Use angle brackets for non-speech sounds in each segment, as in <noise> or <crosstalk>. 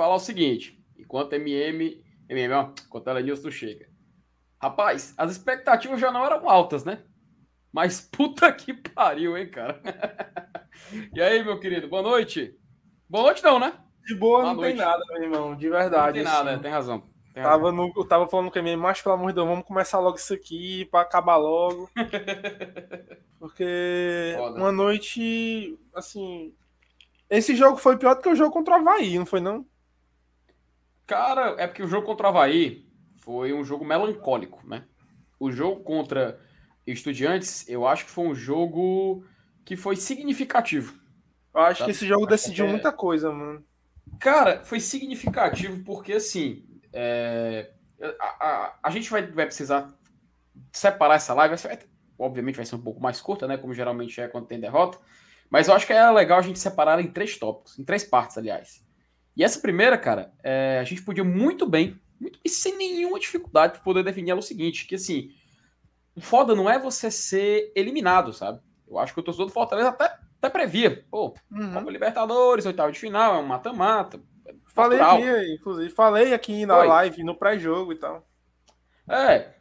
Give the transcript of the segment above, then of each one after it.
falar o seguinte. Enquanto MM, MM, ó, enquanto ela Nilson chega. Rapaz, as expectativas já não eram altas, né? Mas puta <laughs> que pariu, hein, cara? <laughs> e aí, meu querido, boa noite. Boa noite não, né? De boa boa não noite. tem nada, meu irmão, de verdade. Não tem nada, assim. tem razão. Tem tava, no, eu tava falando com ele, mas pelo amor de Deus, vamos começar logo isso aqui para acabar logo. <laughs> Porque Foda. uma noite, assim. Esse jogo foi pior do que o jogo contra o Havaí, não foi não? Cara, é porque o jogo contra o Havaí foi um jogo melancólico, né? O jogo contra Estudiantes, eu acho que foi um jogo que foi significativo. Eu acho que esse jogo decidiu é... muita coisa, mano. Cara, foi significativo porque, assim, é... a, a, a, gente vai, vai precisar separar essa live. Obviamente vai ser um pouco mais curta, né? Como geralmente é quando tem derrota. Mas eu acho que é legal a gente separar em três tópicos, em três partes, aliás. E essa primeira, cara, é... a gente podia muito bem, muito, e sem nenhuma dificuldade, poder definir ela o seguinte: que assim, o foda não é você ser eliminado, sabe? Eu acho que o torcedor do Fortaleza até, até previa. Pô, uhum. Copa Libertadores, oitavo de final, é um mata-mata. É falei aqui, inclusive, falei aqui na Oi. live, no pré-jogo e tal. É,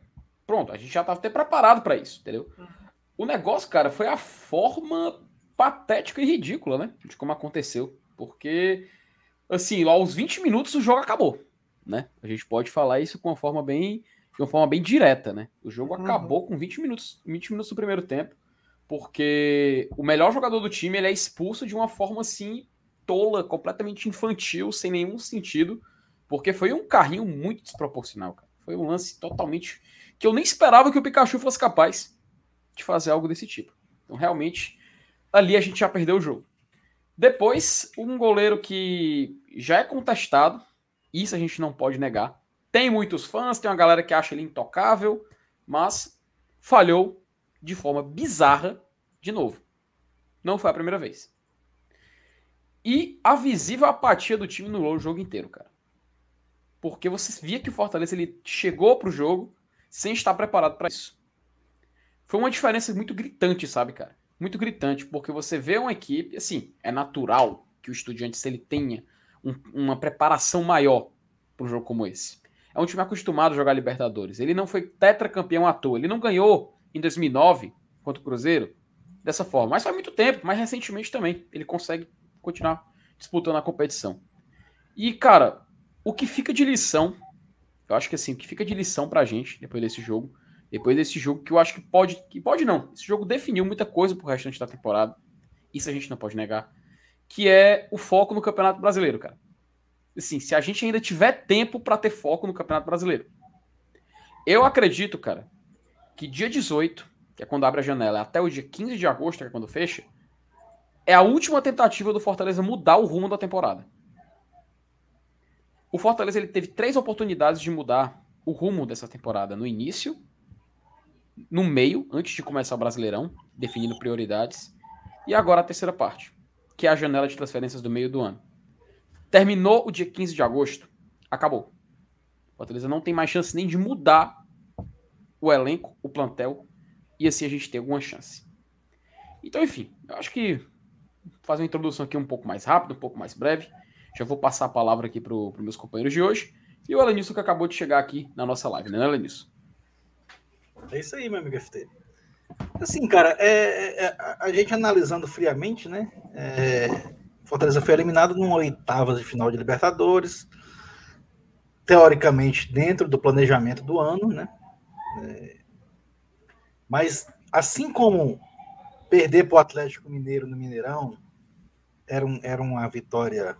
pronto, a gente já estava até preparado para isso, entendeu? Uhum. O negócio, cara, foi a forma patética e ridícula, né? De como aconteceu. Porque, assim, aos 20 minutos o jogo acabou, né? A gente pode falar isso com uma forma bem de uma forma bem direta, né? O jogo uhum. acabou com 20 minutos, 20 minutos do primeiro tempo, porque o melhor jogador do time ele é expulso de uma forma assim tola, completamente infantil, sem nenhum sentido, porque foi um carrinho muito desproporcional, cara. Foi um lance totalmente que eu nem esperava que o Pikachu fosse capaz de fazer algo desse tipo. Então, realmente, ali a gente já perdeu o jogo. Depois, um goleiro que já é contestado, isso a gente não pode negar, tem muitos fãs, tem uma galera que acha ele intocável, mas falhou de forma bizarra de novo. Não foi a primeira vez. E a visível apatia do time no jogo inteiro, cara. Porque você via que o Fortaleza ele chegou pro jogo sem estar preparado para isso. Foi uma diferença muito gritante, sabe, cara? Muito gritante, porque você vê uma equipe, assim, é natural que o Estudiantes ele tenha um, uma preparação maior para um jogo como esse é um time acostumado a jogar Libertadores. Ele não foi tetracampeão à toa. Ele não ganhou em 2009 contra o Cruzeiro dessa forma. Mas faz muito tempo, mais recentemente também. Ele consegue continuar disputando a competição. E, cara, o que fica de lição, eu acho que assim, o que fica de lição pra gente depois desse jogo, depois desse jogo que eu acho que pode, que pode não, esse jogo definiu muita coisa pro restante da temporada. Isso a gente não pode negar, que é o foco no Campeonato Brasileiro, cara assim, se a gente ainda tiver tempo para ter foco no Campeonato Brasileiro. Eu acredito, cara, que dia 18, que é quando abre a janela, até o dia 15 de agosto, que é quando fecha, é a última tentativa do Fortaleza mudar o rumo da temporada. O Fortaleza ele teve três oportunidades de mudar o rumo dessa temporada no início, no meio, antes de começar o Brasileirão, definindo prioridades, e agora a terceira parte, que é a janela de transferências do meio do ano. Terminou o dia 15 de agosto, acabou. O Fortaleza não tem mais chance nem de mudar o elenco, o plantel, e assim a gente tem alguma chance. Então, enfim, eu acho que fazer uma introdução aqui um pouco mais rápida, um pouco mais breve. Já vou passar a palavra aqui para os meus companheiros de hoje. E o Elenilson que acabou de chegar aqui na nossa live, né, Elenilson? É isso aí, meu amigo FT. Assim, cara, é, é, é a gente analisando friamente, né? É, Fortaleza foi eliminado numa oitava de final de Libertadores, teoricamente dentro do planejamento do ano, né? É, mas assim como perder para o Atlético Mineiro no Mineirão era, um, era uma vitória,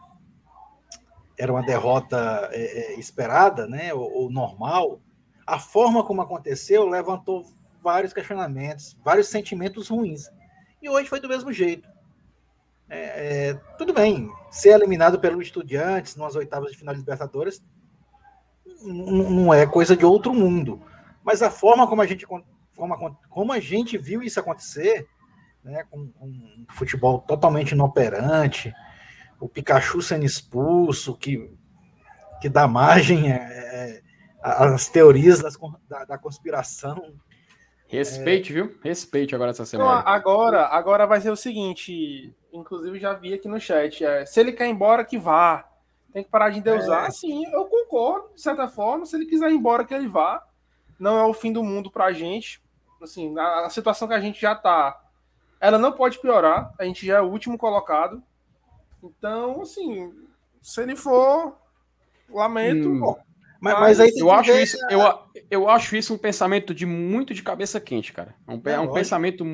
era uma derrota é, esperada, né? Ou, ou normal. A forma como aconteceu levantou vários questionamentos, vários sentimentos ruins. E hoje foi do mesmo jeito. É, é, tudo bem, ser eliminado pelo Estudiantes nas oitavas de final de Libertadores não é coisa de outro mundo. Mas a forma como a gente, como, como a gente viu isso acontecer, né, com, um futebol totalmente inoperante, o Pikachu sendo expulso, que, que dá margem é, às teorias das, da, da conspiração. Respeite, é... viu? Respeite agora essa semana. Então, agora, agora vai ser o seguinte: inclusive já vi aqui no chat, é, se ele quer ir embora, que vá. Tem que parar de endeusar. É. Sim, eu concordo, de certa forma. Se ele quiser ir embora, que ele vá. Não é o fim do mundo pra gente. Assim, a, a situação que a gente já tá, ela não pode piorar. A gente já é o último colocado. Então, assim, se ele for, lamento. Hum. Mas, mas, aí eu acho, isso, eu, eu acho isso um pensamento de muito de cabeça quente, cara. É um, é, é um pensamento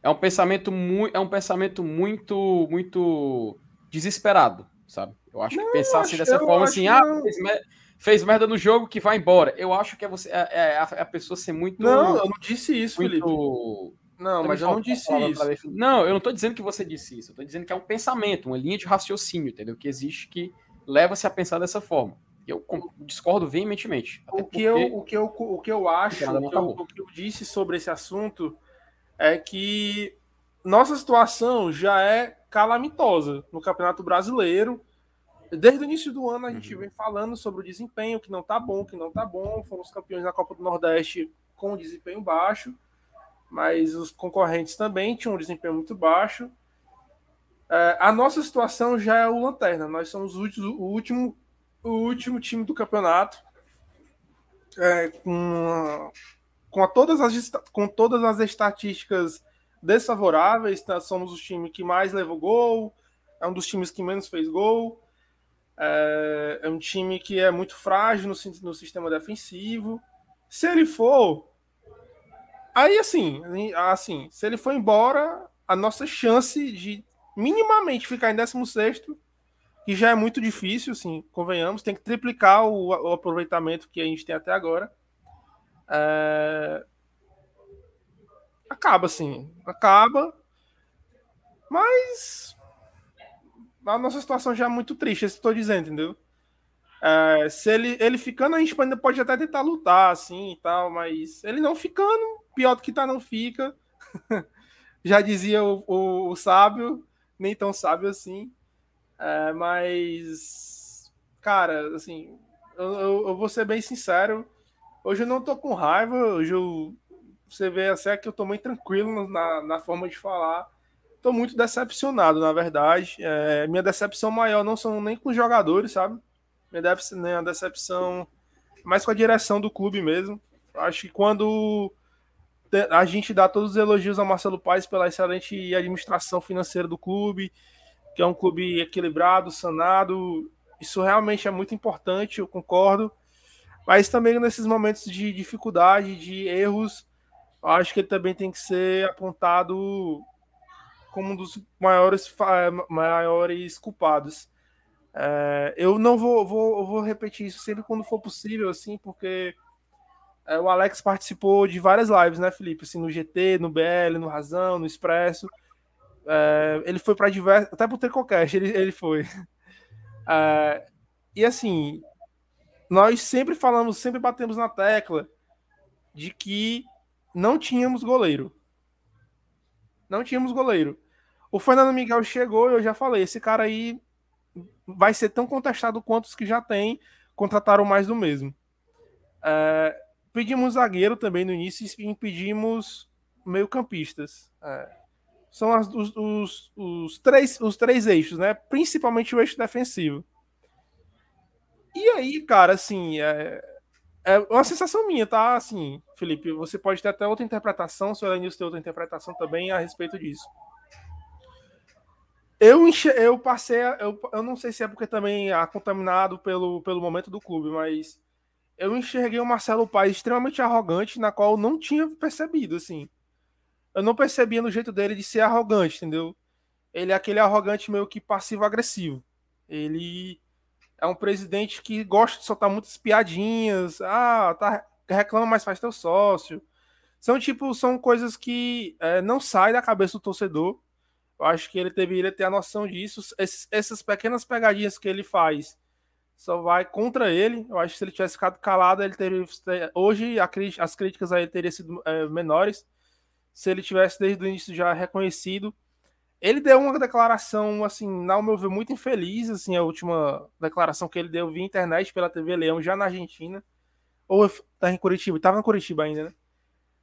é um pensamento muito é um pensamento muito muito desesperado, sabe? Eu acho não, que pensar assim dessa forma assim, ah, fez, fez, merda no jogo que vai embora. Eu acho que é você é, é a, a, pessoa ser muito Não, eu não disse isso, muito, Felipe. Não, mas eu não disse isso. Não, eu não tô dizendo que você disse isso. Eu tô dizendo que é um pensamento, uma linha de raciocínio, entendeu? Que existe que leva-se a pensar dessa forma. Eu discordo veementemente. O que, eu, o, que eu, o que eu acho, o que eu, o que eu disse sobre esse assunto é que nossa situação já é calamitosa no Campeonato Brasileiro. Desde o início do ano a gente uhum. vem falando sobre o desempenho que não tá bom, que não tá bom. Fomos campeões da Copa do Nordeste com desempenho baixo, mas os concorrentes também tinham um desempenho muito baixo. É, a nossa situação já é o lanterna. Nós somos o último o último time do campeonato é, com, com, todas as, com todas as estatísticas desfavoráveis. Tá? Somos o time que mais levou gol, é um dos times que menos fez gol. É, é um time que é muito frágil no, no sistema defensivo. Se ele for. Aí, assim, assim, se ele for embora, a nossa chance de minimamente ficar em 16 que já é muito difícil, assim, convenhamos, tem que triplicar o, o aproveitamento que a gente tem até agora. É... Acaba, assim, acaba, mas a nossa situação já é muito triste, isso que estou dizendo, entendeu? É, se ele, ele ficando, a gente ainda pode até tentar lutar, assim, e tal, mas ele não ficando, pior do que tá, não fica. <laughs> já dizia o, o, o sábio, nem tão sábio assim. É, mas, cara, assim, eu, eu, eu, vou ser bem sincero. Hoje eu não tô com raiva. Hoje eu, você vê até que eu tô muito tranquilo na, na forma de falar. Tô muito decepcionado, na verdade. É, minha decepção maior não são nem com os jogadores, sabe? Minha, decepção, minha decepção mais com a direção do clube mesmo. Acho que quando a gente dá todos os elogios ao Marcelo Paes pela excelente administração financeira do clube, que é um clube equilibrado, sanado. Isso realmente é muito importante, eu concordo. Mas também nesses momentos de dificuldade, de erros, acho que ele também tem que ser apontado como um dos maiores, maiores culpados. É, eu não vou, vou, vou repetir isso sempre quando for possível, assim, porque é, o Alex participou de várias lives, né, Felipe? Assim, no GT, no BL, no Razão, no Expresso. É, ele foi para diversos. Até pro Tricocast ele, ele foi. É, e assim, nós sempre falamos, sempre batemos na tecla de que não tínhamos goleiro. Não tínhamos goleiro. O Fernando Miguel chegou e eu já falei: esse cara aí vai ser tão contestado quanto os que já tem, contrataram mais do mesmo. É, pedimos zagueiro também no início e pedimos meio-campistas. É, são as, os, os, os, três, os três eixos, né? Principalmente o eixo defensivo. E aí, cara, assim, é, é uma sensação minha, tá? Assim, Felipe, você pode ter até outra interpretação, se o Elenilson tem outra interpretação também a respeito disso. Eu, enche, eu passei, eu, eu não sei se é porque também é contaminado pelo, pelo momento do clube, mas eu enxerguei o Marcelo Paes extremamente arrogante, na qual eu não tinha percebido, assim eu não percebia no jeito dele de ser arrogante, entendeu? Ele é aquele arrogante meio que passivo-agressivo. Ele é um presidente que gosta de soltar muitas piadinhas. Ah, tá, reclama, mas faz teu sócio. São tipo, são coisas que é, não saem da cabeça do torcedor. Eu acho que ele deveria ter a noção disso. Esses, essas pequenas pegadinhas que ele faz só vai contra ele. Eu acho que se ele tivesse ficado calado, ele teria. Hoje a, as críticas a ele teriam sido é, menores se ele tivesse desde o início já reconhecido. Ele deu uma declaração, assim, ao meu ver, muito infeliz, assim, a última declaração que ele deu via internet pela TV Leão, já na Argentina. Ou tá em Curitiba, estava em Curitiba ainda, né?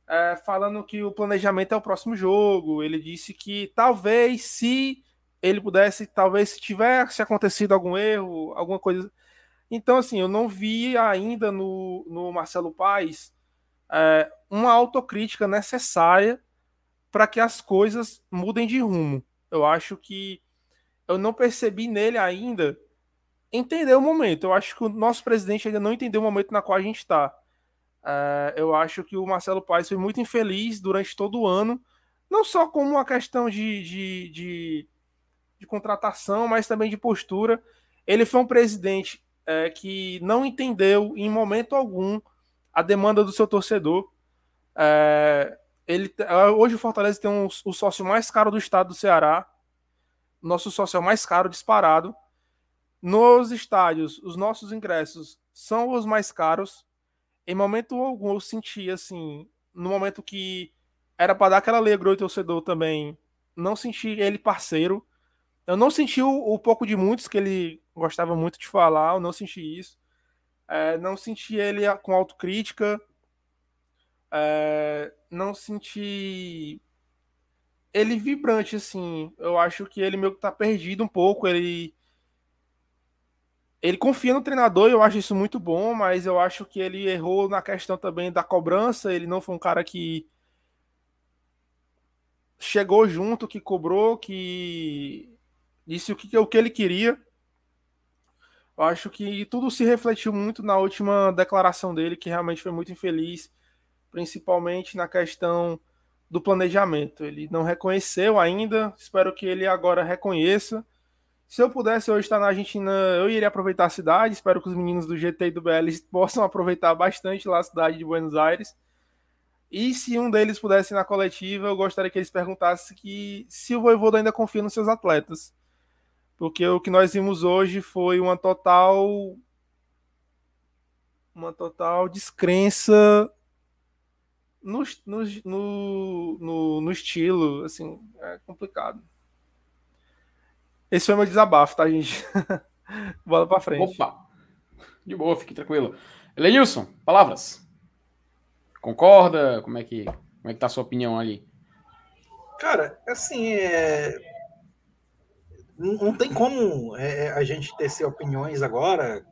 É, falando que o planejamento é o próximo jogo. Ele disse que talvez, se ele pudesse, talvez, se tivesse acontecido algum erro, alguma coisa. Então, assim, eu não vi ainda no, no Marcelo Paes é, uma autocrítica necessária para que as coisas mudem de rumo. Eu acho que eu não percebi nele ainda entender o momento. Eu acho que o nosso presidente ainda não entendeu o momento na qual a gente está. É, eu acho que o Marcelo Paes foi muito infeliz durante todo o ano, não só como uma questão de, de, de, de contratação, mas também de postura. Ele foi um presidente é, que não entendeu em momento algum a demanda do seu torcedor. É, ele, hoje o Fortaleza tem um, o sócio mais caro do estado do Ceará, nosso sócio é o mais caro disparado. Nos estádios, os nossos ingressos são os mais caros. Em momento algum eu senti assim, no momento que era para dar aquela alegria ao torcedor também, não senti ele parceiro. Eu não senti o, o, pouco de muitos que ele gostava muito de falar, eu não senti isso. É, não senti ele com autocrítica. É, não senti ele vibrante, assim. Eu acho que ele meio que tá perdido um pouco. Ele. Ele confia no treinador, eu acho isso muito bom, mas eu acho que ele errou na questão também da cobrança. Ele não foi um cara que chegou junto, que cobrou, que disse o que, o que ele queria. Eu acho que tudo se refletiu muito na última declaração dele, que realmente foi muito infeliz, principalmente na questão do planejamento. Ele não reconheceu ainda, espero que ele agora reconheça. Se eu pudesse hoje estar na Argentina, eu iria aproveitar a cidade. Espero que os meninos do GT e do BL <laughs> possam aproveitar bastante lá a cidade de Buenos Aires. E se um deles pudesse ir na coletiva, eu gostaria que eles perguntassem que se o Voivoda ainda confia nos seus atletas. Porque o que nós vimos hoje foi uma total uma total descrença no, no, no, no, no estilo, assim, é complicado. Esse foi meu desabafo, tá, gente? <laughs> Bola pra frente. Opa! De boa, fique tranquilo. Elenilson, palavras. Concorda? Como é que, como é que tá a sua opinião ali? Cara, assim, é... não tem como é, a gente tecer opiniões agora,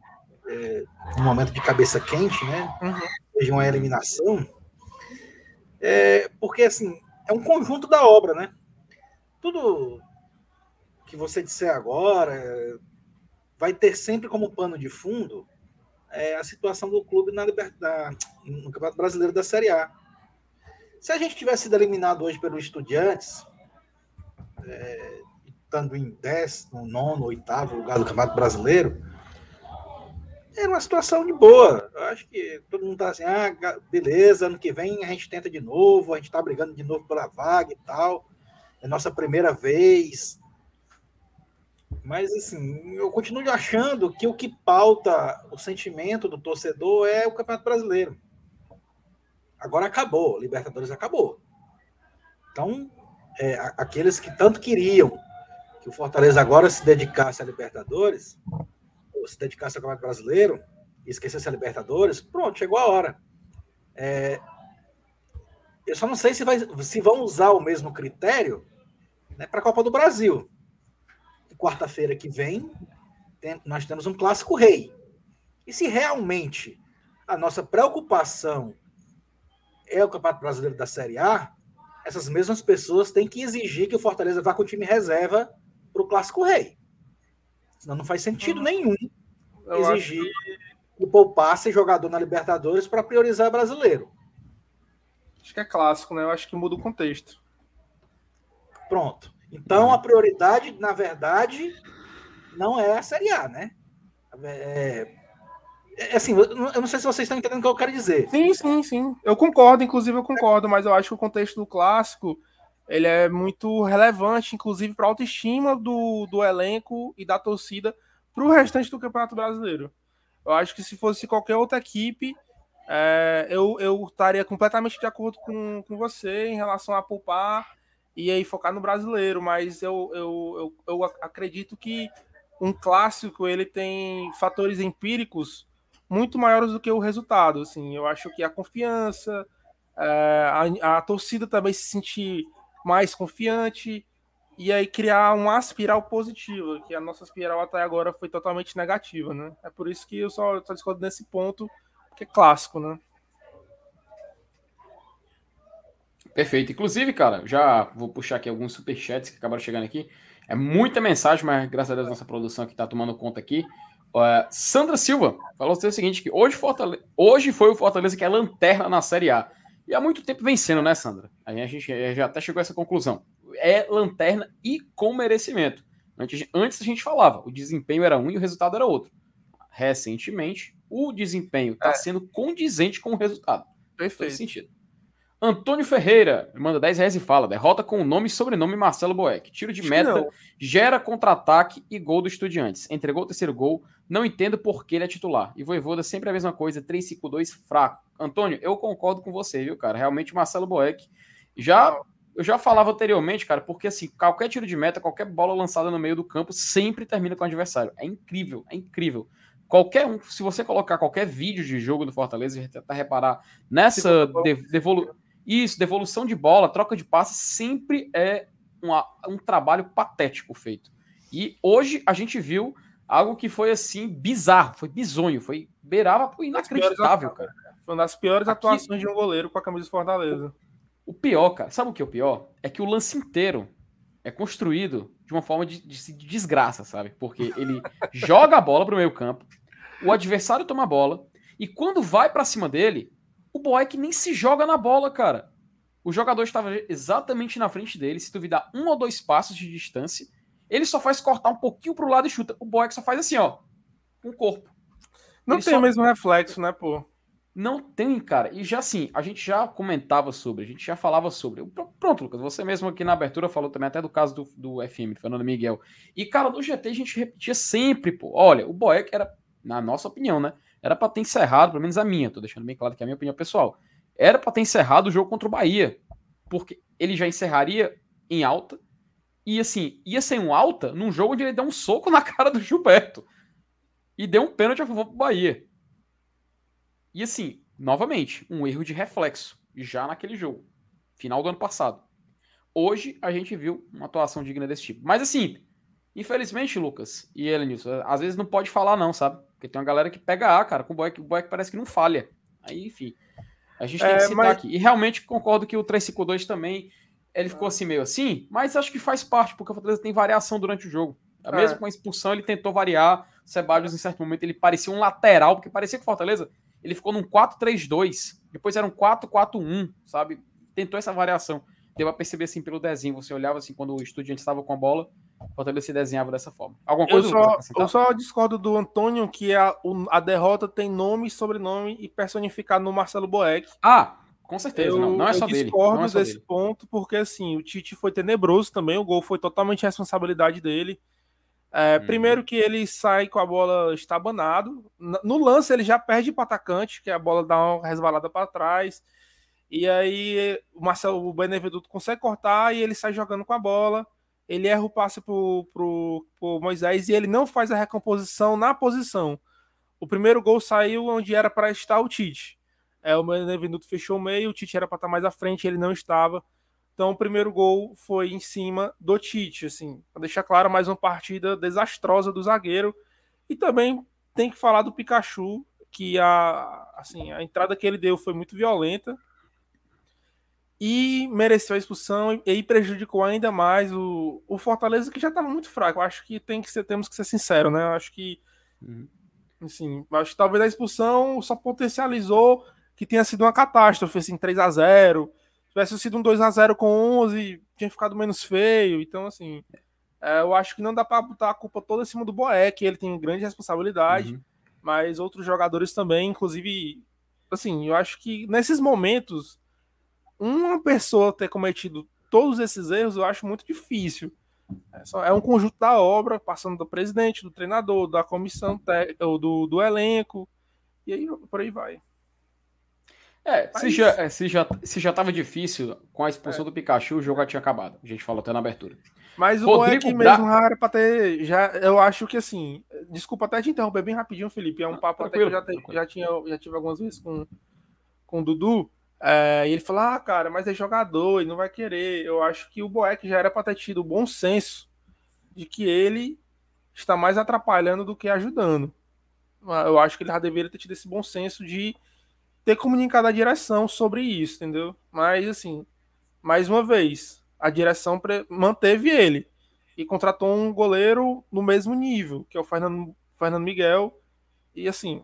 é, no momento de cabeça quente, né? Uhum. Seja uma eliminação, é, porque assim, é um conjunto da obra, né? Tudo que você disser agora vai ter sempre como pano de fundo é, a situação do clube na liberdade, no Campeonato Brasileiro da Série A. Se a gente tivesse sido eliminado hoje pelo Estudiantes, é, estando em décimo, nono, oitavo lugar do Campeonato Brasileiro, era uma situação de boa. Eu acho que todo mundo tá assim, ah, beleza, ano que vem a gente tenta de novo, a gente tá brigando de novo pela vaga e tal. É nossa primeira vez. Mas, assim, eu continuo achando que o que pauta o sentimento do torcedor é o Campeonato Brasileiro. Agora acabou, Libertadores acabou. Então, é, aqueles que tanto queriam que o Fortaleza agora se dedicasse a Libertadores, se dedicasse ao Campeonato Brasileiro, e esquecesse a Libertadores, pronto, chegou a hora. É, eu só não sei se, vai, se vão usar o mesmo critério né, para a Copa do Brasil quarta-feira que vem, tem, nós temos um clássico rei. E se realmente a nossa preocupação é o Campeonato Brasileiro da Série A, essas mesmas pessoas têm que exigir que o Fortaleza vá com o time reserva para o clássico rei. Senão não faz sentido uhum. nenhum Eu exigir que... poupasse jogador na Libertadores para priorizar brasileiro. Acho que é clássico, né? Eu acho que muda o contexto. Pronto. Então, a prioridade, na verdade, não é a Série A, né? É, é, assim, eu não sei se vocês estão entendendo o que eu quero dizer. Sim, sim, sim. Eu concordo, inclusive eu concordo, mas eu acho que o contexto do clássico ele é muito relevante, inclusive para a autoestima do, do elenco e da torcida para o restante do Campeonato Brasileiro. Eu acho que se fosse qualquer outra equipe, é, eu, eu estaria completamente de acordo com, com você em relação a poupar e aí focar no brasileiro, mas eu, eu, eu, eu acredito que um clássico ele tem fatores empíricos muito maiores do que o resultado. Assim, eu acho que a confiança, é, a, a torcida também se sentir mais confiante, e aí criar uma espiral positiva, que a nossa espiral até agora foi totalmente negativa, né? É por isso que eu só, só discordo nesse ponto, que é clássico, né? Perfeito. Inclusive, cara, já vou puxar aqui alguns superchats que acabaram chegando aqui. É muita mensagem, mas graças a Deus nossa produção aqui tá tomando conta aqui. Uh, Sandra Silva falou o seguinte: que hoje, hoje foi o Fortaleza que é lanterna na Série A. E há muito tempo vencendo, né, Sandra? A gente já até chegou a essa conclusão. É lanterna e com merecimento. Antes, antes a gente falava, o desempenho era um e o resultado era outro. Recentemente, o desempenho está é. sendo condizente com o resultado. Perfeito. Faz sentido. Antônio Ferreira manda 10 reais e fala: derrota com o nome e sobrenome Marcelo Boeck. Tiro de meta, gera contra-ataque e gol do Estudiantes. Entregou o terceiro gol. Não entendo por que ele é titular. E Voivoda sempre a mesma coisa, 3-5-2 fraco. Antônio, eu concordo com você, viu, cara? Realmente, Marcelo Boeck já. Eu já falava anteriormente, cara, porque assim, qualquer tiro de meta, qualquer bola lançada no meio do campo sempre termina com o adversário. É incrível, é incrível. Qualquer um, se você colocar qualquer vídeo de jogo do Fortaleza e tentar reparar nessa devolução isso, devolução de bola, troca de passe, sempre é uma, um trabalho patético feito. E hoje a gente viu algo que foi assim bizarro, foi bizonho, foi beirava inacreditável, cara. Foi uma das piores Aqui, atuações de um goleiro com a camisa do Fortaleza. O pior, cara, sabe o que é o pior? É que o lance inteiro é construído de uma forma de, de, de desgraça, sabe? Porque ele <laughs> joga a bola pro meio campo, o adversário toma a bola, e quando vai para cima dele, o Boeck nem se joga na bola, cara. O jogador estava exatamente na frente dele. Se duvidar um ou dois passos de distância, ele só faz cortar um pouquinho pro lado e chuta. O Boeck só faz assim, ó, com o corpo. Não ele tem só... o mesmo reflexo, né, pô? Não tem, cara. E já assim, a gente já comentava sobre, a gente já falava sobre. Pronto, Lucas, você mesmo aqui na abertura falou também até do caso do, do FM, Fernando Miguel. E, cara, no GT a gente repetia sempre, pô. Olha, o Boeck era, na nossa opinião, né? Era para ter encerrado, pelo menos a minha, tô deixando bem claro que é a minha opinião pessoal. Era para ter encerrado o jogo contra o Bahia, porque ele já encerraria em alta. E assim, ia ser um alta num jogo onde ele deu um soco na <laughs> cara do Gilberto. E deu um pênalti a favor pro Bahia. E assim, novamente, um erro de reflexo já naquele jogo, final do ano passado. Hoje a gente viu uma atuação digna desse tipo. Mas assim, infelizmente, Lucas e Elenilson, às vezes não pode falar não, sabe? Porque tem uma galera que pega A, cara, com o boy, o boy que parece que não falha. Aí, enfim. A gente tem é, que citar mas... aqui. E realmente concordo que o 352 também ele ficou assim meio assim, mas acho que faz parte, porque o Fortaleza tem variação durante o jogo. É. Mesmo com a expulsão, ele tentou variar. O Sebadios, em certo momento, ele parecia um lateral, porque parecia que o Fortaleza ele ficou num 4-3-2, depois era um 4-4-1, sabe? Tentou essa variação. Deu a perceber assim pelo desenho. Você olhava assim quando o estudante estava com a bola, Fortaleza se desenhava dessa forma. Alguma coisa? Eu só, eu só discordo do Antônio que a, a derrota tem nome, sobrenome e personificado no Marcelo Boeck. Ah, com certeza. Eu, não, não é só dele. Eu discordo é desse dele. ponto porque assim, o Tite foi tenebroso também. O gol foi totalmente responsabilidade dele. É, hum. Primeiro que ele sai com a bola estabanado. No lance ele já perde para atacante, que a bola dá uma resvalada para trás. E aí o Marcelo o Benevenuto consegue cortar e ele sai jogando com a bola ele erra o passe pro, pro, pro Moisés e ele não faz a recomposição na posição. O primeiro gol saiu onde era para estar o Tite. É, o Benevenuto fechou o meio, o Tite era para estar mais à frente, ele não estava. Então o primeiro gol foi em cima do Tite, assim, para deixar claro mais uma partida desastrosa do zagueiro. E também tem que falar do Pikachu, que a, assim, a entrada que ele deu foi muito violenta e mereceu a expulsão e, e prejudicou ainda mais o, o Fortaleza, que já estava muito fraco. Eu acho que, tem que ser, temos que ser sinceros, né? Eu acho que, uhum. assim, acho que talvez a expulsão só potencializou que tenha sido uma catástrofe, assim, 3 a 0 tivesse sido um 2 a 0 com 11, tinha ficado menos feio. Então, assim, é, eu acho que não dá para botar a culpa toda em cima do Boeck, ele tem grande responsabilidade, uhum. mas outros jogadores também, inclusive, assim, eu acho que nesses momentos uma pessoa ter cometido todos esses erros, eu acho muito difícil. É, só, é um conjunto da obra, passando do presidente, do treinador, da comissão do, do elenco, e aí por aí vai. É, Mas... se, já, é, se, já, se já tava difícil com a expulsão é. do Pikachu, o jogo já tinha acabado. A gente falou até na abertura. Mas o Rodrigo Boeck Bra... mesmo era pra ter. Já, eu acho que assim. Desculpa até te interromper bem rapidinho, Felipe. É um papo até que eu já, te, já, tinha, já tive algumas vezes com, com o Dudu. É, e ele falou: Ah, cara, mas é jogador e não vai querer. Eu acho que o Boeck já era para ter tido o bom senso de que ele está mais atrapalhando do que ajudando. Eu acho que ele já deveria ter tido esse bom senso de ter comunicado a direção sobre isso, entendeu? Mas, assim, mais uma vez, a direção manteve ele e contratou um goleiro no mesmo nível, que é o Fernando, Fernando Miguel. E, assim,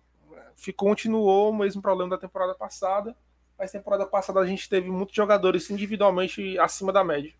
ficou, continuou o mesmo problema da temporada passada mas temporada passada a gente teve muitos jogadores individualmente acima da média.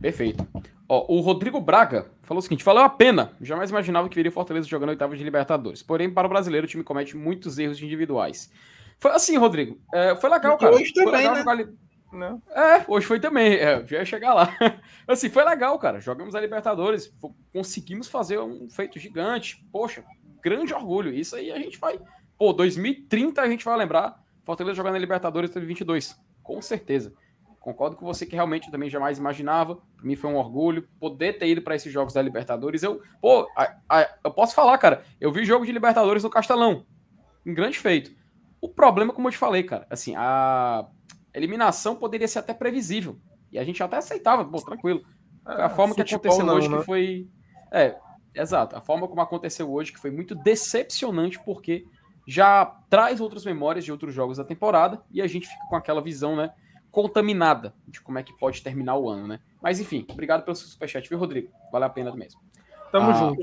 Perfeito. Ó, o Rodrigo Braga falou o seguinte: valeu a pena. Jamais imaginava que viria Fortaleza jogando oitavo de Libertadores. Porém, para o brasileiro, o time comete muitos erros individuais. Foi assim, Rodrigo. É, foi legal, cara. Hoje também, legal né? jogar... Não. É, hoje foi também. É, já ia chegar lá. <laughs> assim, foi legal, cara. Jogamos a Libertadores, conseguimos fazer um feito gigante. Poxa, grande orgulho. Isso aí a gente vai Pô, 2030 a gente vai lembrar Fortaleza jogar na Libertadores 2022. Com certeza. Concordo com você que realmente eu também jamais imaginava. Para mim foi um orgulho poder ter ido para esses jogos da Libertadores. Eu, pô, a, a, eu posso falar, cara. Eu vi jogo de Libertadores no Castelão. Um grande feito. O problema, como eu te falei, cara, assim, a eliminação poderia ser até previsível. E a gente até aceitava, pô, tranquilo. a ah, forma que aconteceu não, hoje né? que foi. É, exato. A forma como aconteceu hoje que foi muito decepcionante, porque já traz outras memórias de outros jogos da temporada e a gente fica com aquela visão, né, contaminada de como é que pode terminar o ano, né? Mas enfim, obrigado pelo seu superchat, viu, Rodrigo? Vale a pena mesmo. Tamo ah, junto.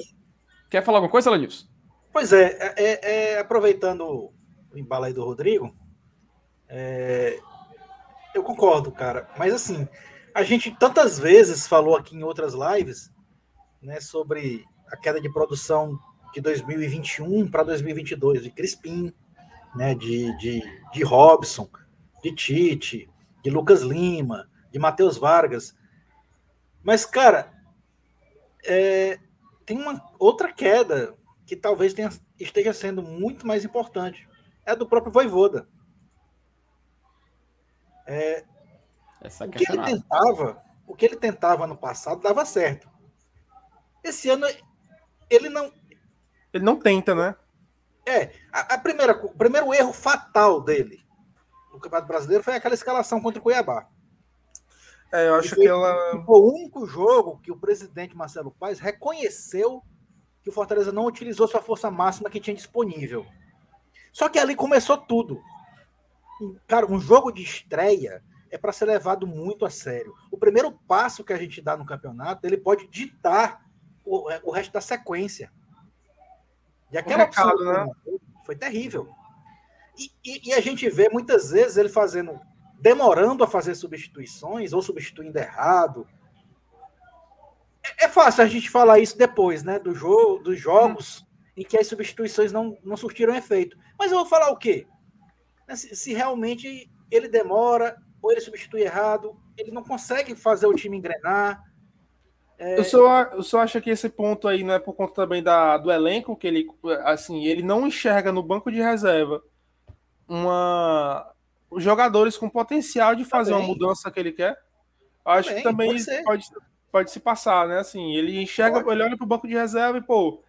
Quer falar alguma coisa, Lanils? Pois é, é, é, é, aproveitando o embalo aí do Rodrigo, é, eu concordo, cara, mas assim, a gente tantas vezes falou aqui em outras lives, né, sobre a queda de produção de 2021 para 2022, de Crispim, né, de, de, de Robson, de Tite, de Lucas Lima, de Matheus Vargas. Mas, cara, é, tem uma outra queda que talvez tenha, esteja sendo muito mais importante. É a do próprio Voivoda. É, o que ele tentava, o que ele tentava no passado dava certo. Esse ano ele não ele não tenta, né? É, a, a primeira, o primeiro erro fatal dele no Campeonato Brasileiro foi aquela escalação contra o Cuiabá. É, eu acho foi, que ela. Foi o único jogo que o presidente Marcelo Paes reconheceu que o Fortaleza não utilizou sua força máxima que tinha disponível. Só que ali começou tudo. Cara, um jogo de estreia é para ser levado muito a sério. O primeiro passo que a gente dá no campeonato, ele pode ditar o, o resto da sequência. E aquela recado, né? foi terrível. E, e, e, a gente vê muitas vezes ele fazendo, demorando a fazer substituições ou substituindo errado. É, é fácil a gente falar isso depois, né? Do jogo, dos jogos hum. em que as substituições não, não surtiram efeito. Mas eu vou falar o quê? Se, se realmente ele demora ou ele substitui errado, ele não consegue fazer o time engrenar. É... Eu, só, eu só acho que esse ponto aí não é por conta também da, do elenco, que ele, assim, ele não enxerga no banco de reserva uma jogadores com potencial de fazer também. uma mudança que ele quer. Acho também, que também pode, pode, pode, se passar, né? Assim, ele enxerga, pode. ele olha para o banco de reserva e, pô,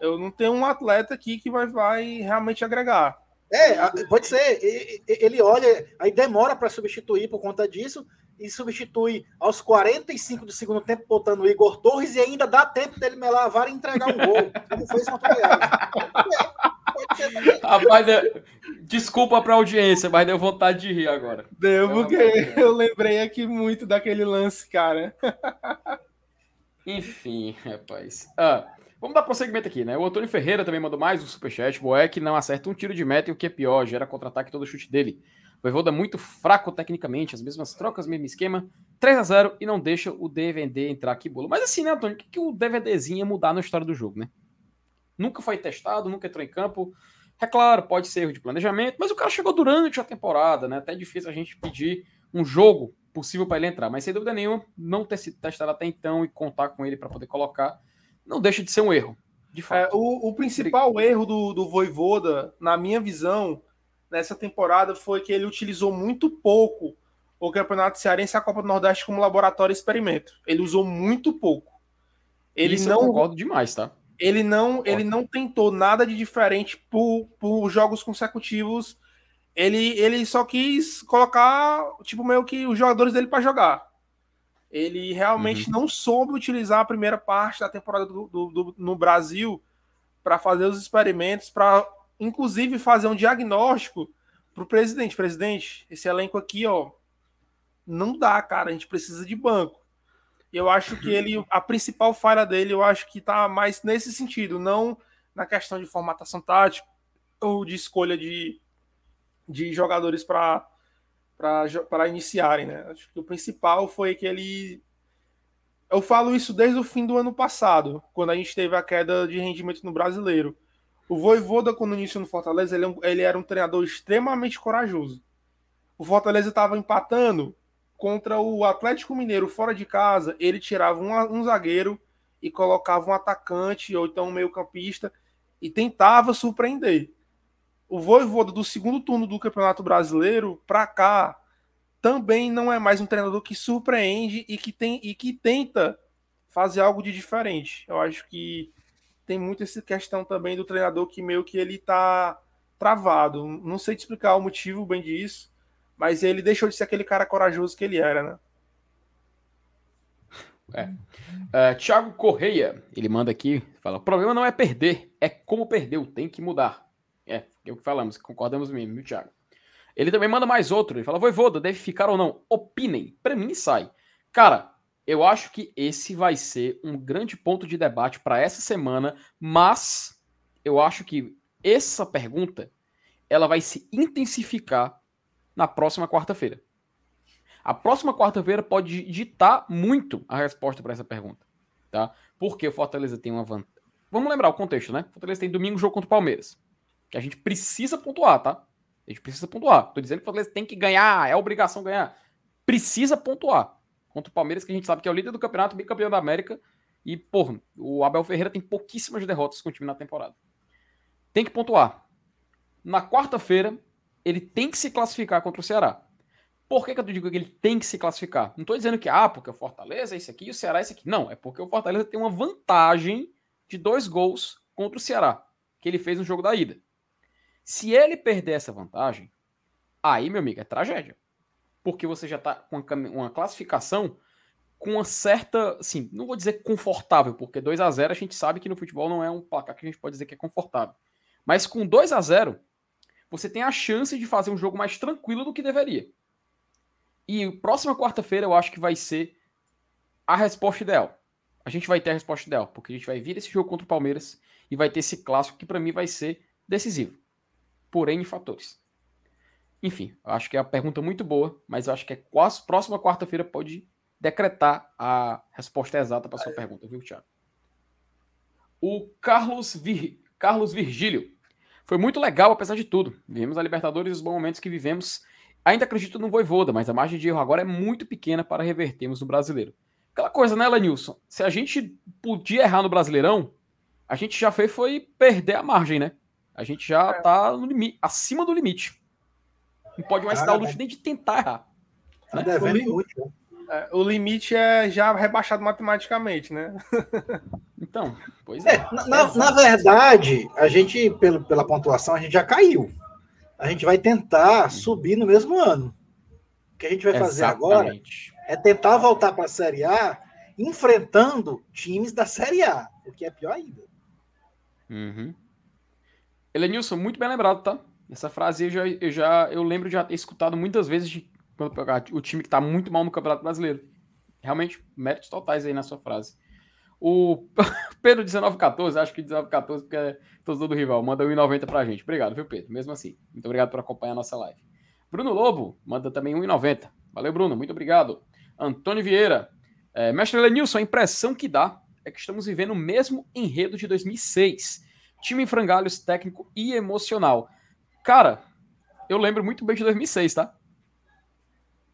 eu não tenho um atleta aqui que vai, vai realmente agregar. É, pode ser. Ele olha, aí demora para substituir por conta disso, e substitui aos 45 do segundo tempo, botando o Igor Torres, e ainda dá tempo dele melar a vara e entregar um gol. Como fez contra o Goiás. Rapaz, desculpa para a audiência, mas deu vontade de rir agora. Deu, porque eu lembrei aqui muito daquele lance, cara. Enfim, rapaz. Ah, vamos dar prosseguimento aqui, né? O Antônio Ferreira também mandou mais um superchat. Boeck não acerta um tiro de meta e o que é pior, gera contra-ataque todo chute dele. Voivoda muito fraco tecnicamente, as mesmas trocas, mesmo esquema, 3 a 0 e não deixa o DVD entrar aqui bolo. Mas assim, né, Antônio, o que, que o DVDzinho ia mudar na história do jogo, né? Nunca foi testado, nunca entrou em campo. É claro, pode ser erro de planejamento, mas o cara chegou durante a temporada, né? Até é difícil a gente pedir um jogo possível para ele entrar. Mas sem dúvida nenhuma, não ter sido testado até então e contar com ele para poder colocar, não deixa de ser um erro. De fato. É, o, o, principal erro do, do Voivoda, na minha visão, nessa temporada foi que ele utilizou muito pouco o Campeonato Cearense e a Copa do Nordeste como laboratório experimento. Ele usou muito pouco. Ele Isso não eu concordo demais, tá? Ele não, ele não tentou nada de diferente por, por jogos consecutivos ele, ele só quis colocar, tipo, meio que os jogadores dele para jogar. Ele realmente uhum. não soube utilizar a primeira parte da temporada do, do, do no Brasil para fazer os experimentos, para inclusive fazer um diagnóstico para o presidente. Presidente, esse elenco aqui, ó, não dá, cara. A gente precisa de banco. Eu acho que ele, a principal falha dele, eu acho que tá mais nesse sentido, não na questão de formatação tática ou de escolha de, de jogadores para para iniciarem, né? Acho que o principal foi que ele eu falo isso desde o fim do ano passado, quando a gente teve a queda de rendimento no brasileiro. O Voivoda, quando iniciou no Fortaleza, ele, é ele era um treinador extremamente corajoso. O Fortaleza estava empatando contra o Atlético Mineiro fora de casa, ele tirava um, um zagueiro e colocava um atacante ou então um meio-campista e tentava surpreender o Voivoda do segundo turno do Campeonato Brasileiro para cá também não é mais um treinador que surpreende e que tem e que tenta fazer algo de diferente. Eu acho que tem muito essa questão também do treinador que meio que ele tá travado. Não sei te explicar o motivo bem disso, mas ele deixou de ser aquele cara corajoso que ele era, né? É. Uh, Thiago Correia, ele manda aqui, fala: o problema não é perder, é como perdeu, tem que mudar. É, é o que falamos, concordamos mesmo, viu, Thiago? Ele também manda mais outro. Ele fala: Voivoda, deve ficar ou não? Opinem. Pra mim, sai. Cara, eu acho que esse vai ser um grande ponto de debate para essa semana, mas eu acho que essa pergunta ela vai se intensificar na próxima quarta-feira. A próxima quarta-feira pode ditar muito a resposta para essa pergunta, tá? Porque o Fortaleza tem uma vantagem. Vamos lembrar o contexto, né? O Fortaleza tem domingo jogo contra o Palmeiras que a gente precisa pontuar, tá? A gente precisa pontuar. Tô dizendo que o Fortaleza tem que ganhar, é obrigação ganhar. Precisa pontuar. Contra o Palmeiras, que a gente sabe que é o líder do campeonato, bicampeão da América. E, porra, o Abel Ferreira tem pouquíssimas derrotas com o time na temporada. Tem que pontuar. Na quarta-feira, ele tem que se classificar contra o Ceará. Por que, que eu digo que ele tem que se classificar? Não estou dizendo que, ah, porque o Fortaleza é esse aqui e o Ceará é esse aqui. Não, é porque o Fortaleza tem uma vantagem de dois gols contra o Ceará, que ele fez no jogo da ida. Se ele perder essa vantagem, aí, meu amigo, é tragédia. Porque você já está com uma classificação com uma certa, assim, não vou dizer confortável, porque 2 a 0 a gente sabe que no futebol não é um placar que a gente pode dizer que é confortável. Mas com 2 a 0 você tem a chance de fazer um jogo mais tranquilo do que deveria. E próxima quarta-feira eu acho que vai ser a resposta ideal. A gente vai ter a resposta ideal, porque a gente vai vir esse jogo contra o Palmeiras e vai ter esse clássico que para mim vai ser decisivo por N fatores. Enfim, eu acho que é uma pergunta muito boa, mas eu acho que é quase próxima quarta-feira pode decretar a resposta exata para sua pergunta, viu, Thiago? O Carlos, Vir... Carlos Virgílio. Foi muito legal, apesar de tudo. Vivemos a Libertadores e os bons momentos que vivemos. Ainda acredito no Voivoda, mas a margem de erro agora é muito pequena para revertermos no brasileiro. Aquela coisa, né, Lenilson? Se a gente podia errar no Brasileirão, a gente já fez foi perder a margem, né? A gente já é. tá no limite, acima do limite. Não pode mais Cara, dar o luxo nem de tentar errar. Tá né? o, limite, é, o limite é já rebaixado matematicamente, né? <laughs> então, pois é. é na, na, verdade, a gente, pelo, pela pontuação, a gente já caiu. A gente vai tentar subir no mesmo ano. O que a gente vai fazer agora é tentar voltar para a Série A enfrentando times da Série A, o que é pior ainda. Uhum. Elenilson, muito bem lembrado, tá? Essa frase eu já, eu já eu lembro de já ter escutado muitas vezes de, o time que tá muito mal no Campeonato Brasileiro. Realmente, méritos totais aí na sua frase. O <laughs> Pedro 1914, acho que 1914 porque é torcedor do rival, manda 1,90 pra gente. Obrigado, viu, Pedro? Mesmo assim. Muito obrigado por acompanhar a nossa live. Bruno Lobo manda também 1,90. Valeu, Bruno. Muito obrigado. Antônio Vieira. É, Mestre Lenilson, a impressão que dá é que estamos vivendo o mesmo enredo de 2006 time em frangalhos técnico e emocional. Cara, eu lembro muito bem de 2006, tá?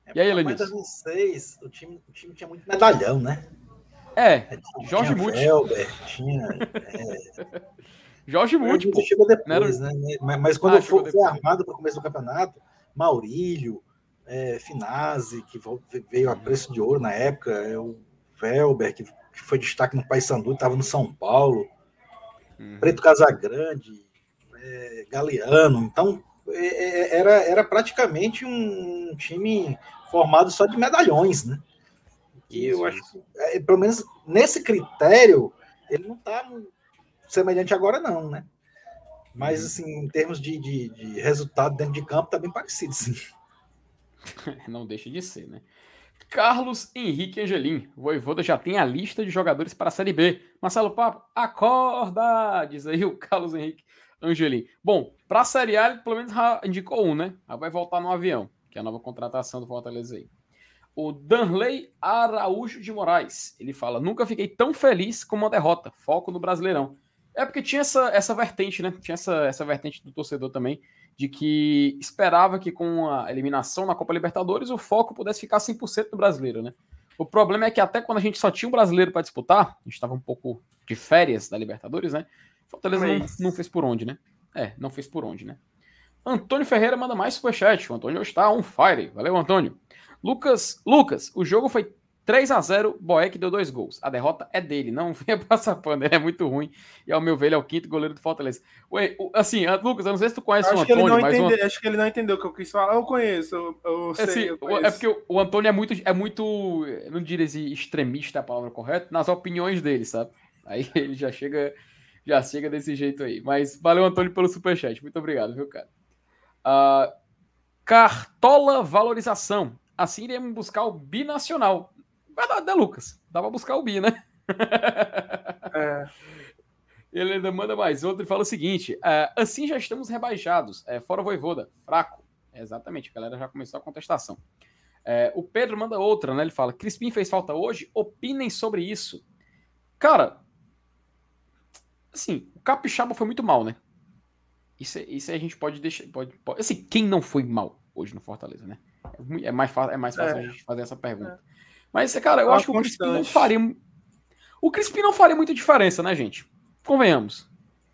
É, e aí, Lenilson? Em 2006, o time, o time tinha muito medalhão, né? É, é Jorge Muth. tinha... É... <laughs> Jorge Muth, pô. Chegou depois, né? Mas, mas quando ah, foi, foi armado para o começo do campeonato, Maurílio, é, Finazzi, que veio a preço de ouro na época, é, o Velber, que, que foi destaque no Paysandu, estava no São Paulo. Uhum. Preto Casagrande, é, Galeano. Então, é, é, era, era praticamente um time formado só de medalhões, né? E eu acho que, é, pelo menos nesse critério, ele não está semelhante agora, não, né? Mas, uhum. assim, em termos de, de, de resultado dentro de campo, tá bem parecido, sim. <laughs> não deixa de ser, né? Carlos Henrique Angelim. O Voivoda já tem a lista de jogadores para a Série B. Marcelo Papo, acorda! Diz aí o Carlos Henrique Angelim. Bom, para a Série A, ele pelo menos indicou um, né? vai voltar no avião, que é a nova contratação do Fortaleza aí. O Danley Araújo de Moraes. Ele fala: Nunca fiquei tão feliz com uma derrota. Foco no Brasileirão. É porque tinha essa, essa vertente, né? Tinha essa, essa vertente do torcedor também de que esperava que com a eliminação na Copa Libertadores o foco pudesse ficar 100% no brasileiro, né? O problema é que até quando a gente só tinha um brasileiro para disputar, a gente estava um pouco de férias da Libertadores, né? Fortaleza não, não, fez por onde, né? É, não fez por onde, né? Antônio Ferreira manda mais superchat. O Antônio está on fire. Valeu, Antônio. Lucas, Lucas, o jogo foi 3 a 0 Boeck deu dois gols. A derrota é dele, não <laughs> venha passar pano, ele é muito ruim. E ao meu ver, ele é o quinto goleiro do Fortaleza. Ué, assim, Lucas, eu não sei se tu conhece acho o Antônio, mas. Entende, o... Acho que ele não entendeu o que eu quis falar. Eu conheço, eu, eu é, sei, eu É porque o, Antônio é muito, é muito, não diria assim, extremista a palavra correta, nas opiniões dele, sabe? Aí <laughs> ele já chega, já chega desse jeito aí. Mas valeu, Antônio, pelo superchat. Muito obrigado, viu, cara? Uh, Cartola Valorização. Assim iremos buscar o binacional. Verdade, né, Lucas? Dá pra buscar o bi, né? <laughs> É. Ele ainda manda mais outro e fala o seguinte: é, assim já estamos rebaixados. É, fora Voivoda, fraco. É, exatamente, a galera já começou a contestação. É, o Pedro manda outra, né? Ele fala: Crispim fez falta hoje? Opinem sobre isso. Cara, assim, o Capixaba foi muito mal, né? Isso, isso a gente pode deixar. Pode, pode, assim, quem não foi mal hoje no Fortaleza, né? É mais, é mais fácil é. a gente fazer essa pergunta. É. Mas, cara, eu acho que o Crispim não faria. O Crispim não faria muita diferença, né, gente? Convenhamos.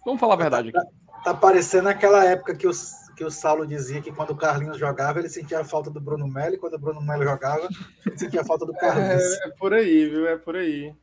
Vamos falar a verdade aqui. Tá, tá parecendo aquela época que, os, que o Saulo dizia que quando o Carlinhos jogava, ele sentia a falta do Bruno Melo, e quando o Bruno Melo jogava, ele sentia a falta do <laughs> Carlinhos. É, é por aí, viu? É por aí.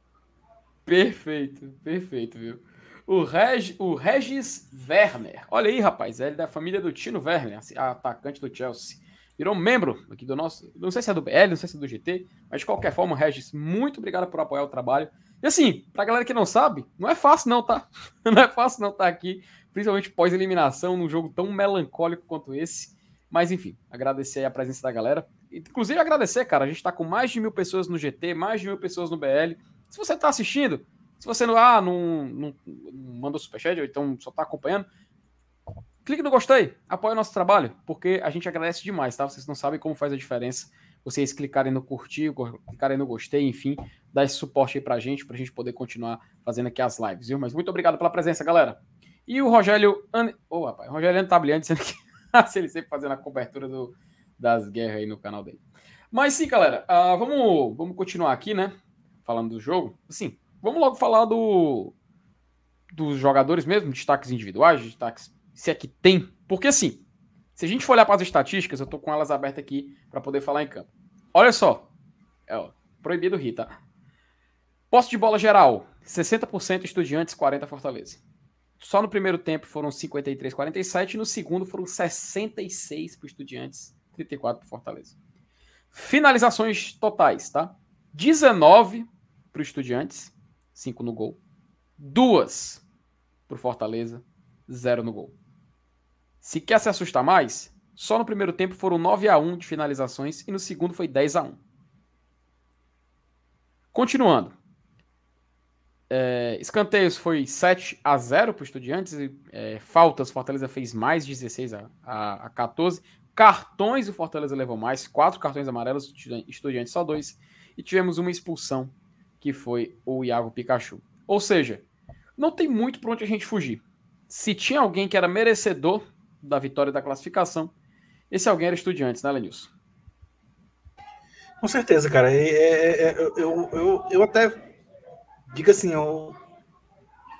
Perfeito, perfeito, viu? O, Reg, o Regis Werner. Olha aí, rapaz. Ele é da família do Tino Werner, atacante do Chelsea virou membro aqui do nosso. Não sei se é do BL, não sei se é do GT, mas de qualquer forma, Regis, muito obrigado por apoiar o trabalho. E assim, pra galera que não sabe, não é fácil não, tá? <laughs> Não é fácil não estar tá aqui, principalmente pós-eliminação, num jogo tão melancólico quanto esse. Mas enfim, agradecer a presença da galera. Inclusive agradecer, cara, a gente tá com mais de mil pessoas no GT, mais de mil pessoas no BL. Se você tá assistindo, se você não, ah, não, não, não mandou superchat, ou então só tá acompanhando, clique no gostei, apoie o nosso trabalho, porque a gente agradece demais, tá? Vocês não sabem como faz a diferença vocês clicarem no curtir, clicarem no gostei, enfim, dar esse suporte aí pra gente, pra gente poder continuar fazendo aqui as lives, viu? Mas muito obrigado pela presença, galera. E o Rogério. An... Oh, rapaz, o Rogério Tabliante dizendo <laughs> que se ele sempre fazendo a cobertura do, das guerras aí no canal dele. Mas sim, galera, uh, vamos, vamos continuar aqui, né? Falando do jogo. Assim, vamos logo falar do dos jogadores mesmo, destaques individuais, destaques se é que tem. Porque assim, se a gente for olhar para as estatísticas, eu tô com elas abertas aqui para poder falar em campo. Olha só. É, ó, proibido rir, tá? Posse de bola geral, 60% estudiantes, 40% Fortaleza. Só no primeiro tempo foram 53, 47, no segundo foram 66 para estudiantes, 34 para Fortaleza. Finalizações totais, tá? 19 para estudiantes, 5 no gol. Duas para Fortaleza, 0 no gol. Se quer se assustar mais, só no primeiro tempo foram 9 a 1 de finalizações e no segundo foi 10 a 1. Continuando. É, escanteios foi 7 a 0 para o Estudiantes. É, faltas, Fortaleza fez mais 16 a, a, a 14. Cartões, o Fortaleza levou mais. Quatro cartões amarelos, Estudiantes só dois. E tivemos uma expulsão, que foi o Iago Pikachu. Ou seja, não tem muito para onde a gente fugir. Se tinha alguém que era merecedor da vitória da classificação. Esse alguém era estudiantes, né, Lenilson? Com certeza, cara. É, é, é, eu, eu, eu até digo assim, o,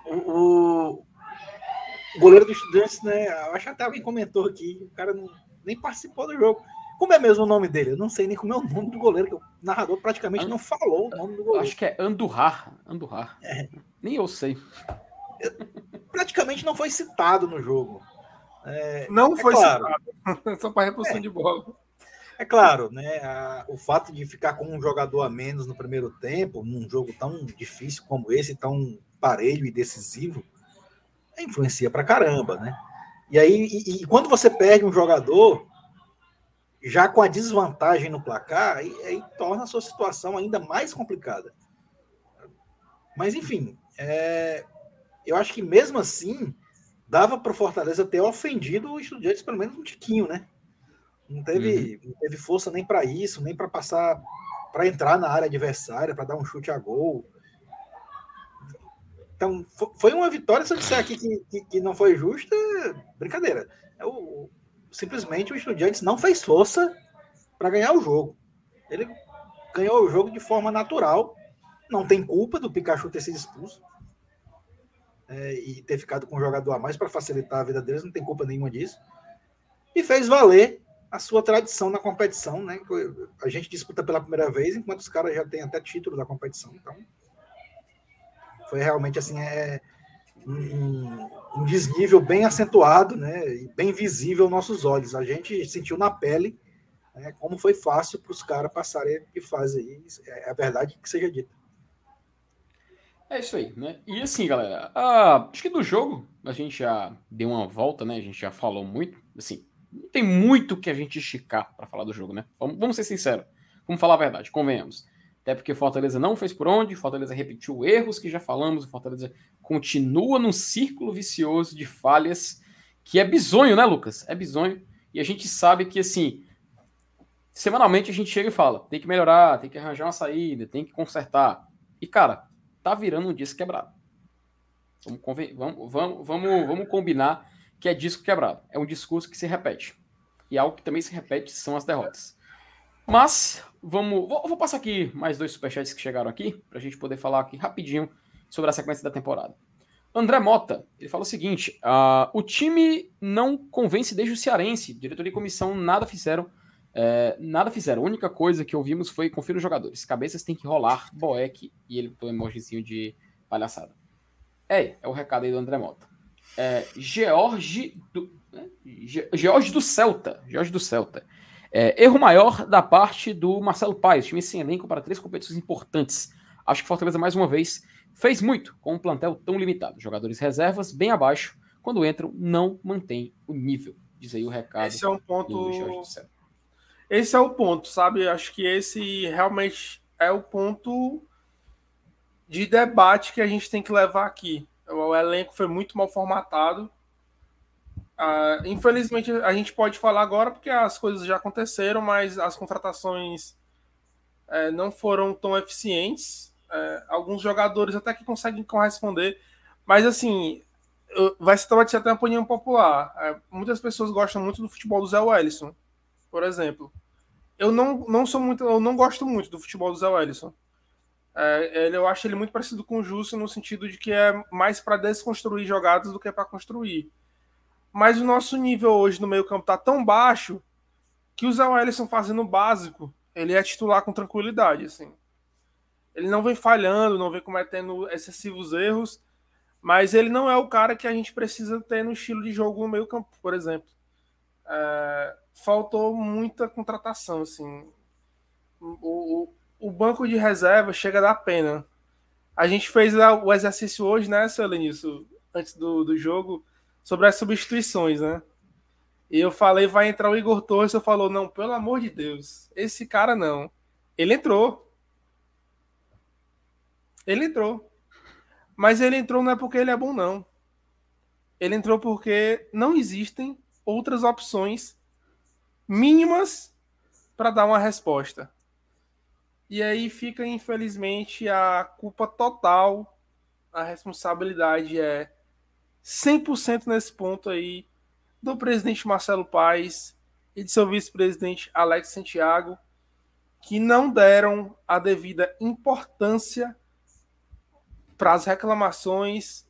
o, o, goleiro do Estudiantes, né? Acho que até alguém comentou aqui, o cara não, nem participou do jogo. Como é mesmo o nome dele? Eu não sei nem como é o nome do goleiro, que o narrador praticamente And... não falou o nome do goleiro. Acho que é Andurrar. Andurrar. É. Nem eu sei. praticamente não foi citado no jogo. É, não é foi claro. citado, <laughs> só para reposição é, de bola. É claro, né? A, o fato de ficar com um jogador a menos no primeiro tempo, num jogo tão difícil como esse, tão parelho e decisivo, influencia pra caramba, né? E aí, e, e quando você perde um jogador, já com a desvantagem no placar, aí, aí torna a sua situação ainda mais complicada. Mas, enfim, é, eu acho que mesmo assim, dava para o Fortaleza ter ofendido o Estudiantes pelo menos um tiquinho, né? Não teve, uhum. não teve força nem para isso, nem para passar, para entrar na área adversária, para dar um chute a gol. Então, foi uma vitória. Se eu disser aqui que, que, que não foi justa, brincadeira. É o, simplesmente o Estudiantes não fez força para ganhar o jogo. Ele ganhou o jogo de forma natural. Não tem culpa do Pikachu ter sido expulso é, e ter ficado com um jogador a mais para facilitar a vida deles, não tem culpa nenhuma disso. E fez valer a sua tradição na competição, né? A gente disputa pela primeira vez, enquanto os caras já têm até título da competição. Então, foi realmente assim, é um, um desnível bem acentuado, né? E bem visível aos nossos olhos. A gente sentiu na pele né, como foi fácil para os caras passarem que fazem. É a verdade que seja dita. É isso aí, né? E assim, galera, acho que do jogo a gente já deu uma volta, né? A gente já falou muito. Assim, não tem muito que a gente esticar para falar do jogo, né? Vamos, vamos ser sinceros. Vamos falar a verdade, convenhamos. Até porque Fortaleza não fez por onde, Fortaleza repetiu erros que já falamos, Fortaleza continua num círculo vicioso de falhas que é bizonho, né, Lucas? É bizonho. E a gente sabe que, assim, semanalmente a gente chega e fala: tem que melhorar, tem que arranjar uma saída, tem que consertar. E, cara, tá virando um disco quebrado. Vamos, vamos, vamos, vamos, vamos combinar que é disco quebrado. É um discurso que se repete. E algo que também se repete são as derrotas. Mas, vamos. Vou, vou passar aqui mais dois superchats que chegaram aqui, para a gente poder falar aqui rapidinho sobre a sequência da temporada. André Mota, ele fala o seguinte: uh, o time não convence desde o Cearense. Diretoria e comissão nada fizeram é, nada fizeram. A única coisa que ouvimos foi confira os jogadores. Cabeças tem que rolar, Boeck, e ele botou um emojizinho de palhaçada. É, é o recado aí do André Mota. É, George do. Né? George do Celta. George do Celta. É, erro maior da parte do Marcelo Paes, time sem elenco para três competições importantes. Acho que Fortaleza, mais uma vez, fez muito com um plantel tão limitado. Jogadores reservas bem abaixo, quando entram, não mantém o nível. Diz aí o recado. Esse é um ponto. Esse é o ponto, sabe? Acho que esse realmente é o ponto de debate que a gente tem que levar aqui. O elenco foi muito mal formatado. Uh, infelizmente, a gente pode falar agora porque as coisas já aconteceram, mas as contratações é, não foram tão eficientes. É, alguns jogadores até que conseguem corresponder, mas assim, vai ser até uma opinião popular. É, muitas pessoas gostam muito do futebol do Zé Wellison por exemplo. Eu não, não sou muito, eu não gosto muito do futebol do Zé Wellison. É, ele, eu acho ele muito parecido com o Justo no sentido de que é mais para desconstruir jogadas do que para construir. Mas o nosso nível hoje no meio-campo tá tão baixo que o Zé Wellison fazendo o básico, ele é titular com tranquilidade, assim. Ele não vem falhando, não vem cometendo excessivos erros, mas ele não é o cara que a gente precisa ter no estilo de jogo no meio-campo, por exemplo. É, faltou muita contratação, assim. O, o, banco de reserva chega a dar pena. A gente fez o exercício hoje, né, Selenilson, antes do, do jogo, sobre as substituições, né? E eu falei, vai entrar o Igor Torres. Eu falou, não, pelo amor de Deus, esse cara não. Ele entrou. Ele entrou. Mas ele entrou não é porque ele é bom, não. Ele entrou porque não existem outras opções mínimas para dar uma resposta. E aí fica, infelizmente, a culpa total, a responsabilidade é 100% nesse ponto aí do presidente Marcelo Paes e de seu vice-presidente Alex Santiago, que não deram a devida importância para as reclamações,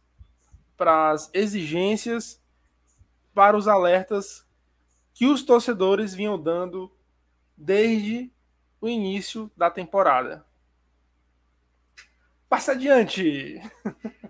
para as exigências para os alertas que os torcedores vinham dando desde o início da temporada. Passa adiante! <laughs>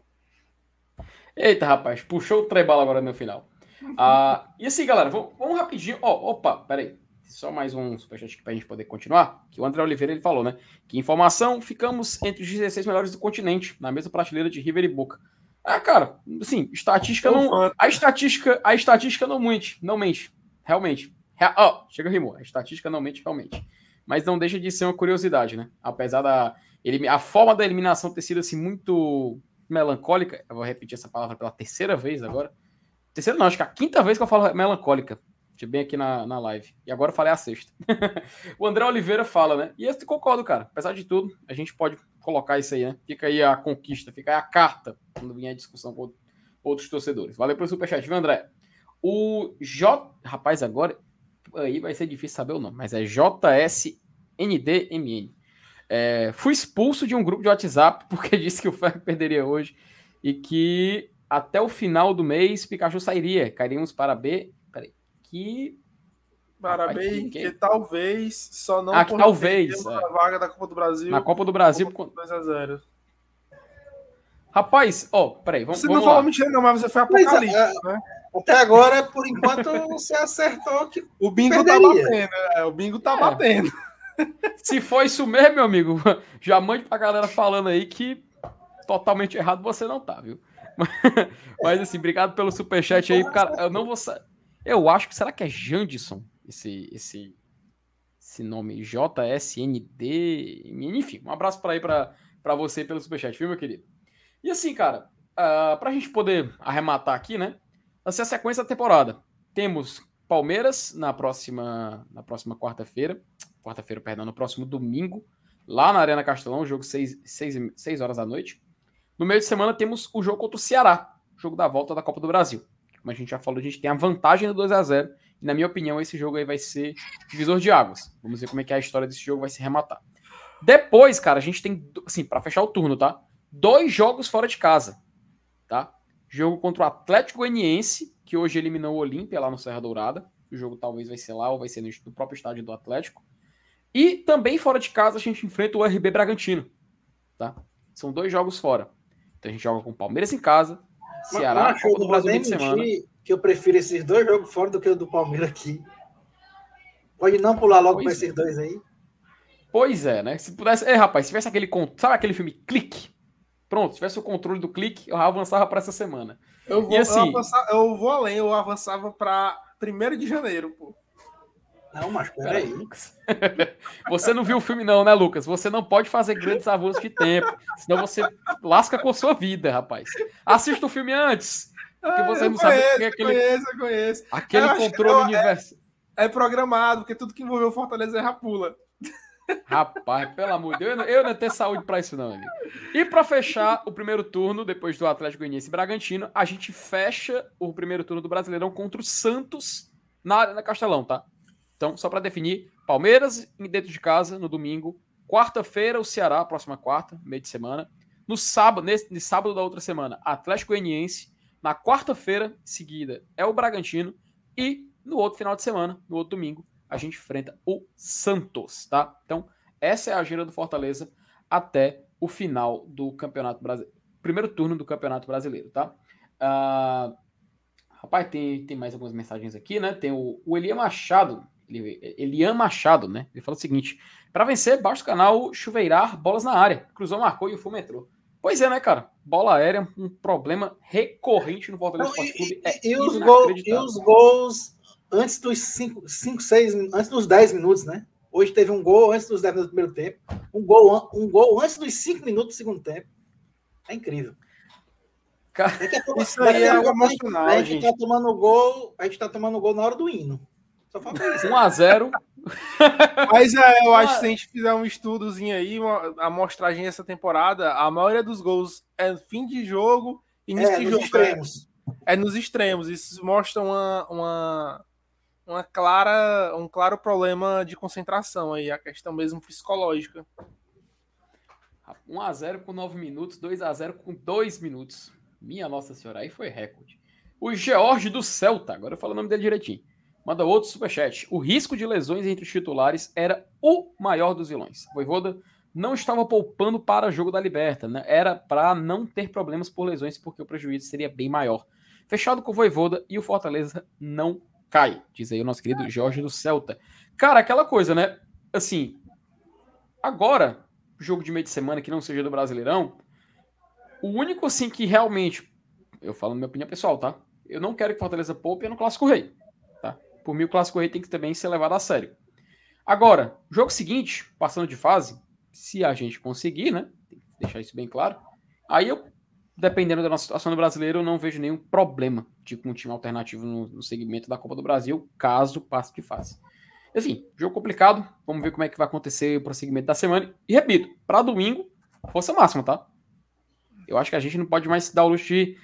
Eita, rapaz, puxou o trebalo agora no final. Ah, e assim, galera, vamos, rapidinho. Ó, opa, peraí. Só mais um superchat aqui pra gente poder continuar. Que o André Oliveira ele falou, né? Que informação, ficamos entre os 16 melhores do continente, na mesma prateleira de River e Boca. Ah, cara, assim, estatística não. A estatística, a estatística não mente, não mente. Realmente. Ó, oh, chega rimou. A estatística não mente realmente. Mas não deixa de ser uma curiosidade, né? Apesar da. A forma da eliminação ter sido assim muito melancólica. Eu vou repetir essa palavra pela terceira vez agora. Terceira não, acho que é a quinta vez que eu falo melancólica. Bem aqui na, na live. E agora eu falei a sexta. <laughs> o André Oliveira fala, né? E eu concordo, cara. Apesar de tudo, a gente pode colocar isso aí, né? Fica aí a conquista, fica aí a carta quando vier a discussão com outros torcedores. Valeu pelo superchat, viu, André? O J. Rapaz, agora aí vai ser difícil saber o nome, mas é JSNDMN. É, fui expulso de um grupo de WhatsApp <laughs> porque disse que o Ferro perderia hoje e que até o final do mês Pikachu sairia. Cairíamos para B. Peraí. Que. Para B, que, que talvez só não. Ah, que talvez. É. vaga da Copa do Brasil. Na Copa do Brasil. Copa 2 a 0 Rapaz, ó, oh, peraí, vamos Você vamos não falou mentira, não, mas você foi apocalipse, é, né? Até agora, por enquanto, você acertou que. O bingo tá perderia. tá batendo, é, o bingo tá é. batendo. Se for isso mesmo, meu amigo, <laughs> já mande pra galera falando aí que totalmente errado você não tá, viu? <laughs> Mas assim, obrigado pelo superchat aí, cara. Eu não vou. Eu acho que será que é Jandison esse esse esse nome JSND, enfim, um abraço para aí para você pelo superchat, viu, meu querido? E assim, cara, uh, pra gente poder arrematar aqui, né? Essa é a sequência da temporada. Temos Palmeiras na próxima na próxima quarta-feira, quarta-feira, perdão, no próximo domingo, lá na Arena Castelão, jogo 6, 6, 6 horas da noite. No meio de semana temos o jogo contra o Ceará, jogo da volta da Copa do Brasil. Como a gente já falou, a gente tem a vantagem do 2 a 0 e na minha opinião esse jogo aí vai ser divisor de águas. Vamos ver como é que a história desse jogo vai se rematar. Depois, cara, a gente tem, assim, para fechar o turno, tá? Dois jogos fora de casa, tá? Jogo contra o Atlético Goianiense, que hoje eliminou o Olímpia lá no Serra Dourada. O jogo talvez vai ser lá ou vai ser no próprio estádio do Atlético. E também fora de casa a gente enfrenta o RB Bragantino, tá? São dois jogos fora. Então a gente joga com o Palmeiras em casa, Ceará, Mas, Copa do Brasil de semana. Que eu prefiro esses dois jogos fora do que o do Palmeiras aqui. Pode não pular logo para esses é. dois aí. Pois é, né? Se pudesse. É, rapaz, se tivesse aquele. Sabe aquele filme Clique? Pronto, se tivesse o controle do clique, eu avançava para essa semana. Eu vou, assim, eu, avançava, eu vou além, eu avançava para 1 de janeiro, pô. Não, mas peraí. Lucas. <laughs> Você não viu o filme, não, né, Lucas? Você não pode fazer grandes avanços de tempo, senão você lasca com a sua vida, rapaz. Assista o filme antes. Porque ah, você não conheço, sabe o que é aquele. Conheço, conheço. Aquele eu controle universal. É, é, programado, porque tudo que envolveu Fortaleza é rapula. Rapaz, pelo amor de Deus, eu não, eu não ter saúde para isso, não, amigo. E para fechar o primeiro turno, depois do Atlético Goianiense e Bragantino, a gente fecha o primeiro turno do Brasileirão contra o Santos na Arena Castelão, tá? Então, só para definir, Palmeiras dentro de casa no domingo, quarta-feira o Ceará, próxima quarta, meio de semana. No sábado, nesse, sábado da outra semana, Atlético Goianiense. Na quarta-feira seguida é o Bragantino e no outro final de semana, no outro domingo, a gente enfrenta o Santos, tá? Então, essa é a agenda do Fortaleza até o final do Campeonato Brasileiro. Primeiro turno do Campeonato Brasileiro, tá? Uh, rapaz, tem, tem mais algumas mensagens aqui, né? Tem o, o Elian Machado. Elian Machado, né? Ele fala o seguinte: para vencer, basta o canal chuveirar bolas na área. Cruzou, marcou e o fumo entrou. Pois é, né, cara? Bola aérea um problema recorrente no Fortaleza Esporte Clube. É e, os gol, e os gols antes dos 5, 6, antes dos 10 minutos, né? Hoje teve um gol antes dos 10 minutos do primeiro tempo, um gol, um gol antes dos 5 minutos do segundo tempo. É incrível. Cara, isso aí é algo emocional. A gente, gente tá tomando gol, a gente tá tomando gol na hora do hino. Só falta isso. 1 a 0 <laughs> Mas é, eu acho que se a gente fizer um estudozinho aí, uma amostragem dessa temporada, a maioria dos gols é fim de jogo, início é, de jogo. Extremos. É nos extremos. Isso mostra uma, uma, uma clara, um claro problema de concentração aí, a questão mesmo psicológica. 1 a 0 com 9 minutos, 2 a 0 com 2 minutos. Minha Nossa Senhora, aí foi recorde. O George do Celta, agora eu falo o nome dele direitinho. Manda outro superchat. O risco de lesões entre os titulares era o maior dos vilões. Voivoda não estava poupando para jogo da Liberta, né? Era para não ter problemas por lesões, porque o prejuízo seria bem maior. Fechado com o Voivoda e o Fortaleza não cai, diz aí o nosso querido Jorge do Celta. Cara, aquela coisa, né? Assim, agora, jogo de meio de semana que não seja do Brasileirão, o único assim que realmente, eu falo na minha opinião pessoal, tá? Eu não quero que Fortaleza poupe é no Clássico Rei? Por mim o Clássico Rei tem que também ser levado a sério. Agora, jogo seguinte, passando de fase, se a gente conseguir, né? Deixar isso bem claro. Aí eu, dependendo da nossa situação no brasileiro, eu não vejo nenhum problema de um time alternativo no, no segmento da Copa do Brasil, caso passe de fase. Enfim, jogo complicado. Vamos ver como é que vai acontecer o prosseguimento da semana. E repito, para domingo, força máxima, tá? Eu acho que a gente não pode mais se dar o luxo de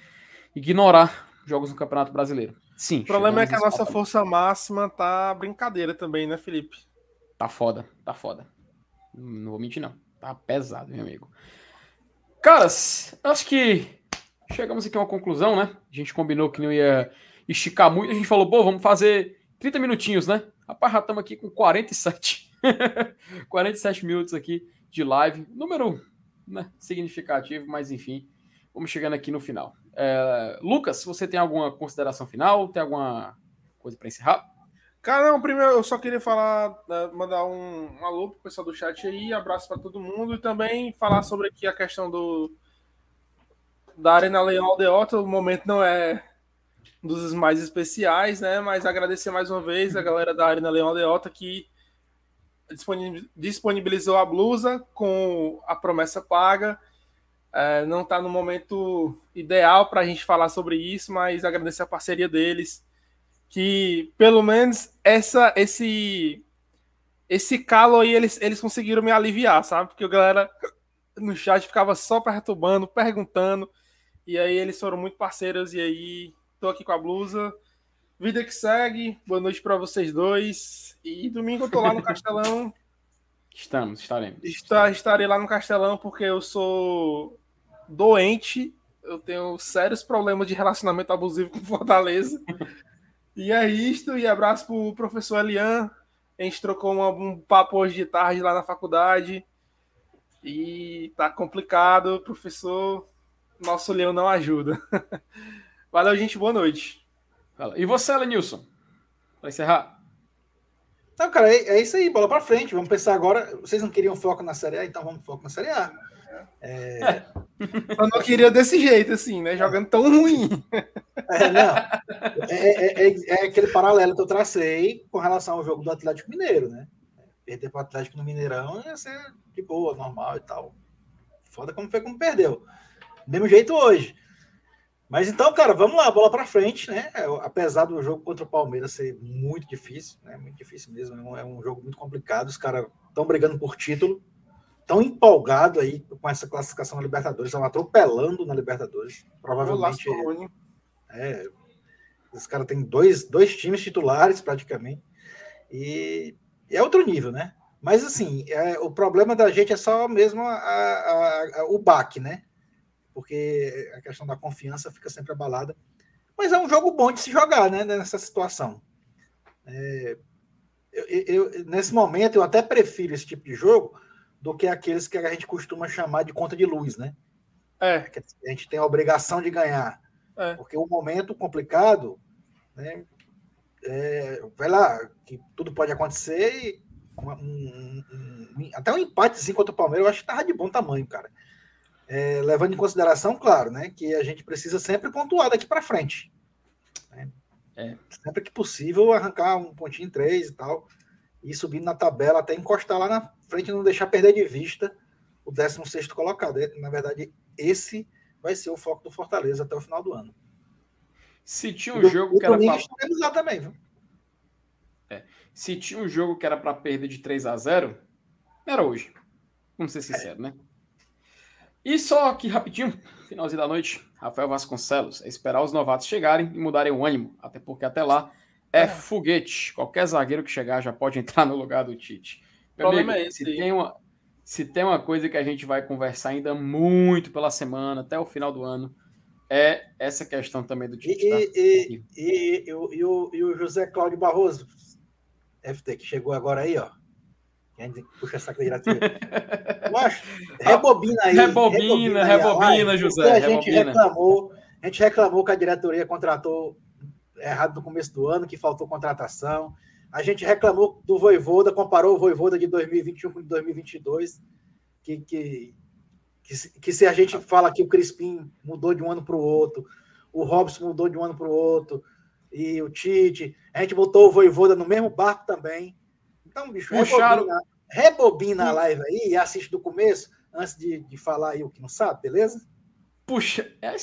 ignorar jogos no Campeonato Brasileiro. Sim. O problema é que a nossa força máxima tá brincadeira também, né, Felipe? Tá foda, tá foda. Não vou mentir, não. Tá pesado, meu amigo. Caras, acho que chegamos aqui a uma conclusão, né? A gente combinou que não ia esticar muito. A gente falou, pô, vamos fazer 30 minutinhos, né? Rapaz, já estamos aqui com 47. 47 <laughs> minutos aqui de live. Número né, significativo, mas enfim, vamos chegando aqui no final. É, Lucas, você tem alguma consideração final? Tem alguma coisa para encerrar? Cara, não, primeiro eu só queria falar, né, mandar um, um alô pro pessoal do chat aí, abraço para todo mundo e também falar sobre aqui a questão do da Arena Leão Aldeota. O momento não é dos mais especiais, né? Mas agradecer mais uma vez a galera da Arena Leão Aldeota que disponibilizou a blusa com a promessa paga. É, não está no momento ideal para a gente falar sobre isso, mas agradecer a parceria deles que pelo menos essa esse esse calo aí eles, eles conseguiram me aliviar, sabe? Porque a galera no chat ficava só perturbando, perguntando, e aí eles foram muito parceiros e aí tô aqui com a blusa. Vida que segue. Boa noite para vocês dois. E domingo eu tô lá no Castelão. <laughs> Estamos, estaremos. Está, estarei lá no Castelão porque eu sou doente. Eu tenho sérios problemas de relacionamento abusivo com Fortaleza. E é isto, e abraço pro professor Elian. A gente trocou um, um papo hoje de tarde lá na faculdade. E tá complicado, professor. Nosso leão não ajuda. <laughs> Valeu, gente. Boa noite. E você, Lenilson? Para encerrar. Não, cara, é, é, isso aí, bola para frente. Vamos pensar agora. Vocês não queriam foco na Série A, então vamos foco na Série A. É... Eu não queria desse jeito, assim, né? Jogando tão ruim. É, não. É, é, é, aquele paralelo que eu tracei com relação ao jogo do Atlético Mineiro, né? Perder para o Atlético no Mineirão ia ser de boa, normal e tal. Foda como foi como perdeu. Mesmo jeito hoje. Mas então, cara, vamos lá, bola para frente, né? Apesar do jogo contra o Palmeiras ser muito difícil, né? Muito difícil mesmo. É um jogo muito complicado. Os caras estão brigando por título tão empolgado aí com essa classificação na Libertadores, estão atropelando na Libertadores. Provavelmente. É, os caras têm dois, dois times titulares praticamente. E, e, é outro nível, né? Mas assim, é, o problema da gente é só mesmo a, a, a, o baque, né? Porque a questão da confiança fica sempre abalada. Mas é um jogo bom de se jogar, né? Nessa situação. É, eu, eu, nesse momento, eu até prefiro esse tipo de jogo do que aqueles que a gente costuma chamar de conta de luz, né? É. Que a gente tem a obrigação de ganhar. É. Porque o um momento complicado, né? É, vai lá, que tudo pode acontecer e um, um, um, até um empate contra o Palmeiras eu acho que estava de bom tamanho, cara. É, levando em consideração, claro, né, que a gente precisa sempre pontuar daqui para frente. Né? É. Sempre que possível, arrancar um pontinho em três e tal, e subindo na tabela até encostar lá na frente e não deixar perder de vista o 16 colocado. Na verdade, esse vai ser o foco do Fortaleza até o final do ano. Se tinha um do, jogo que era para lá também, viu? É. Se tinha um jogo que era para perder de 3 a 0, era hoje. Vamos ser sinceros, é. né? E só aqui rapidinho, finalzinho da noite, Rafael Vasconcelos, é esperar os novatos chegarem e mudarem o ânimo, até porque até lá é, é. foguete. Qualquer zagueiro que chegar já pode <laughs> entrar no lugar do Tite. O problema amigo, é esse. Se tem, uma, se tem uma coisa que a gente vai conversar ainda muito pela semana, até o final do ano, é essa questão também do Tite. E, tá? e, e, e, o, e, o, e o José Cláudio Barroso, FT, que chegou agora aí, ó. A gente puxa essa candidatura. <laughs> rebobina aí. Rebobina, rebobina, rebobina José. A gente rebobina. reclamou A gente reclamou que a diretoria contratou errado no começo do ano, que faltou contratação. A gente reclamou do Voivoda, comparou o Voivoda de 2021 com de 2022, que, que, que, que se a gente fala que o Crispim mudou de um ano para o outro, o Robson mudou de um ano para o outro, e o Tite, a gente botou o Voivoda no mesmo barco também. Então, bicho, Puxaram... rebobina, rebobina a live aí e assiste do começo, antes de, de falar aí o que não sabe, beleza? Puxa, é...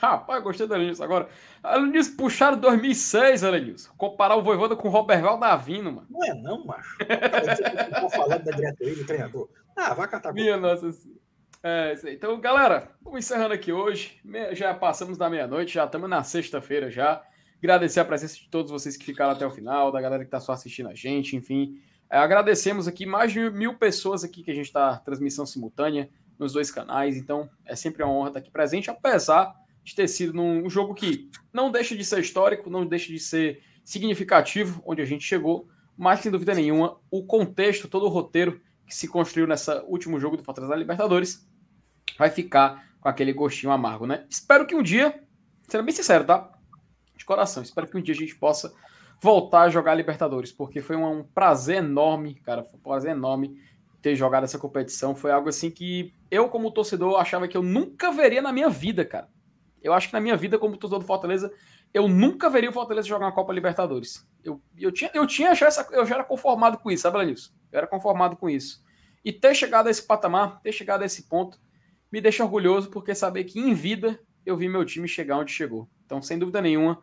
rapaz, gostei da Lenilson agora. Lenilson puxaram 2006, Lenilson. Comparar o Voivoda com o Roberval Davino, mano. Não é não, macho. tá falando da diretoria do treinador. Ah, vai catar. Minha nossa é, então, galera, vamos encerrando aqui hoje. Já passamos da meia-noite, já estamos na sexta-feira já. Agradecer a presença de todos vocês que ficaram até o final, da galera que está só assistindo a gente, enfim. É, agradecemos aqui mais de mil pessoas aqui que a gente está transmissão simultânea nos dois canais, então é sempre uma honra estar aqui presente, apesar de ter sido num jogo que não deixa de ser histórico, não deixa de ser significativo onde a gente chegou, mas sem dúvida nenhuma, o contexto, todo o roteiro que se construiu nesse último jogo do Fortaleza da Libertadores vai ficar com aquele gostinho amargo, né? Espero que um dia, sendo bem sincero, tá? De coração, espero que um dia a gente possa voltar a jogar Libertadores, porque foi um, um prazer enorme, cara, foi um prazer enorme ter jogado essa competição. Foi algo assim que eu, como torcedor, achava que eu nunca veria na minha vida, cara. Eu acho que na minha vida, como torcedor do Fortaleza, eu nunca veria o Fortaleza jogar uma Copa Libertadores. Eu, eu tinha, eu tinha já essa, eu já era conformado com isso, sabe, Lenilson? Eu era conformado com isso. E ter chegado a esse patamar, ter chegado a esse ponto, me deixa orgulhoso porque saber que em vida eu vi meu time chegar onde chegou. Então, sem dúvida nenhuma,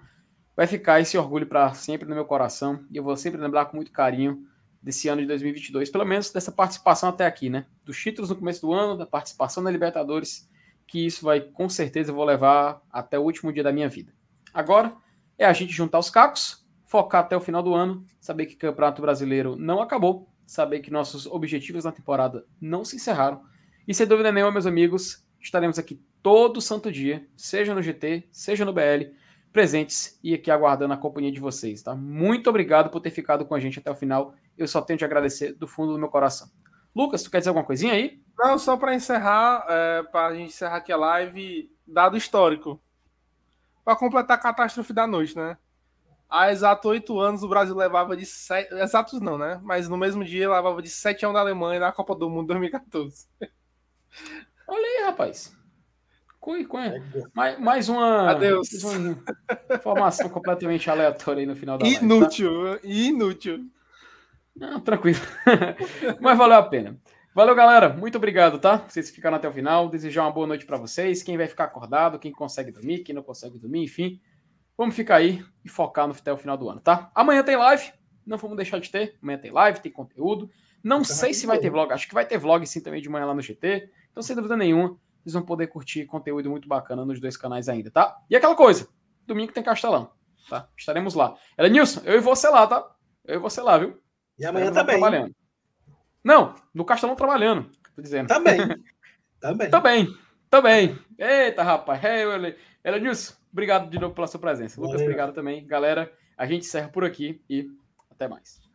vai ficar esse orgulho para sempre no meu coração e eu vou sempre lembrar com muito carinho desse ano de 2022, pelo menos dessa participação até aqui, né? Dos títulos no começo do ano, da participação na Libertadores, que isso vai com certeza eu vou levar até o último dia da minha vida. Agora é a gente juntar os cacos, focar até o final do ano, saber que o Campeonato Brasileiro não acabou, saber que nossos objetivos na temporada não se encerraram. E sem dúvida nenhuma, meus amigos, estaremos aqui todo santo dia, seja no GT, seja no BL, presentes e aqui aguardando a companhia de vocês, tá? Muito obrigado por ter ficado com a gente até o final. Eu só tenho de agradecer do fundo do meu coração. Lucas, tu quer dizer alguma coisinha aí? Não, só para encerrar, é, para a gente encerrar aqui a live, dado histórico. Para completar a catástrofe da noite, né? Há exato oito anos o Brasil levava de sete. Exatos não, né? Mas no mesmo dia levava de 7 a 1 da Alemanha na Copa do Mundo 2014. <laughs> Olha aí, rapaz. Cui, cui. Mais, mais uma. Adeus. Mais uma informação completamente aleatória aí no final da Inútil, live, tá? inútil. Não, tranquilo. <laughs> Mas valeu a pena. Valeu, galera. Muito obrigado, tá? Vocês ficaram até o final. Desejar uma boa noite para vocês. Quem vai ficar acordado, quem consegue dormir, quem não consegue dormir, enfim. Vamos ficar aí e focar no, até o final do ano, tá? Amanhã tem live, não vamos deixar de ter. Amanhã tem live, tem conteúdo. Não então, sei se vai ter vlog, acho que vai ter vlog sim também de manhã lá no GT. Então, sem dúvida nenhuma, vocês vão poder curtir conteúdo muito bacana nos dois canais ainda, tá? E aquela coisa, domingo tem Castelão, tá? Estaremos lá. Ela Nilson, eu e você lá, tá? Eu e você lá, viu? E amanhã também. Trabalhando. Não, no Castelão trabalhando, tô dizendo. Também. Também. Também. Também. Eita, rapaz. Ela Nilson, Obrigado de novo pela sua presença. Valeu. Lucas, obrigado também. Galera, a gente encerra por aqui e até mais.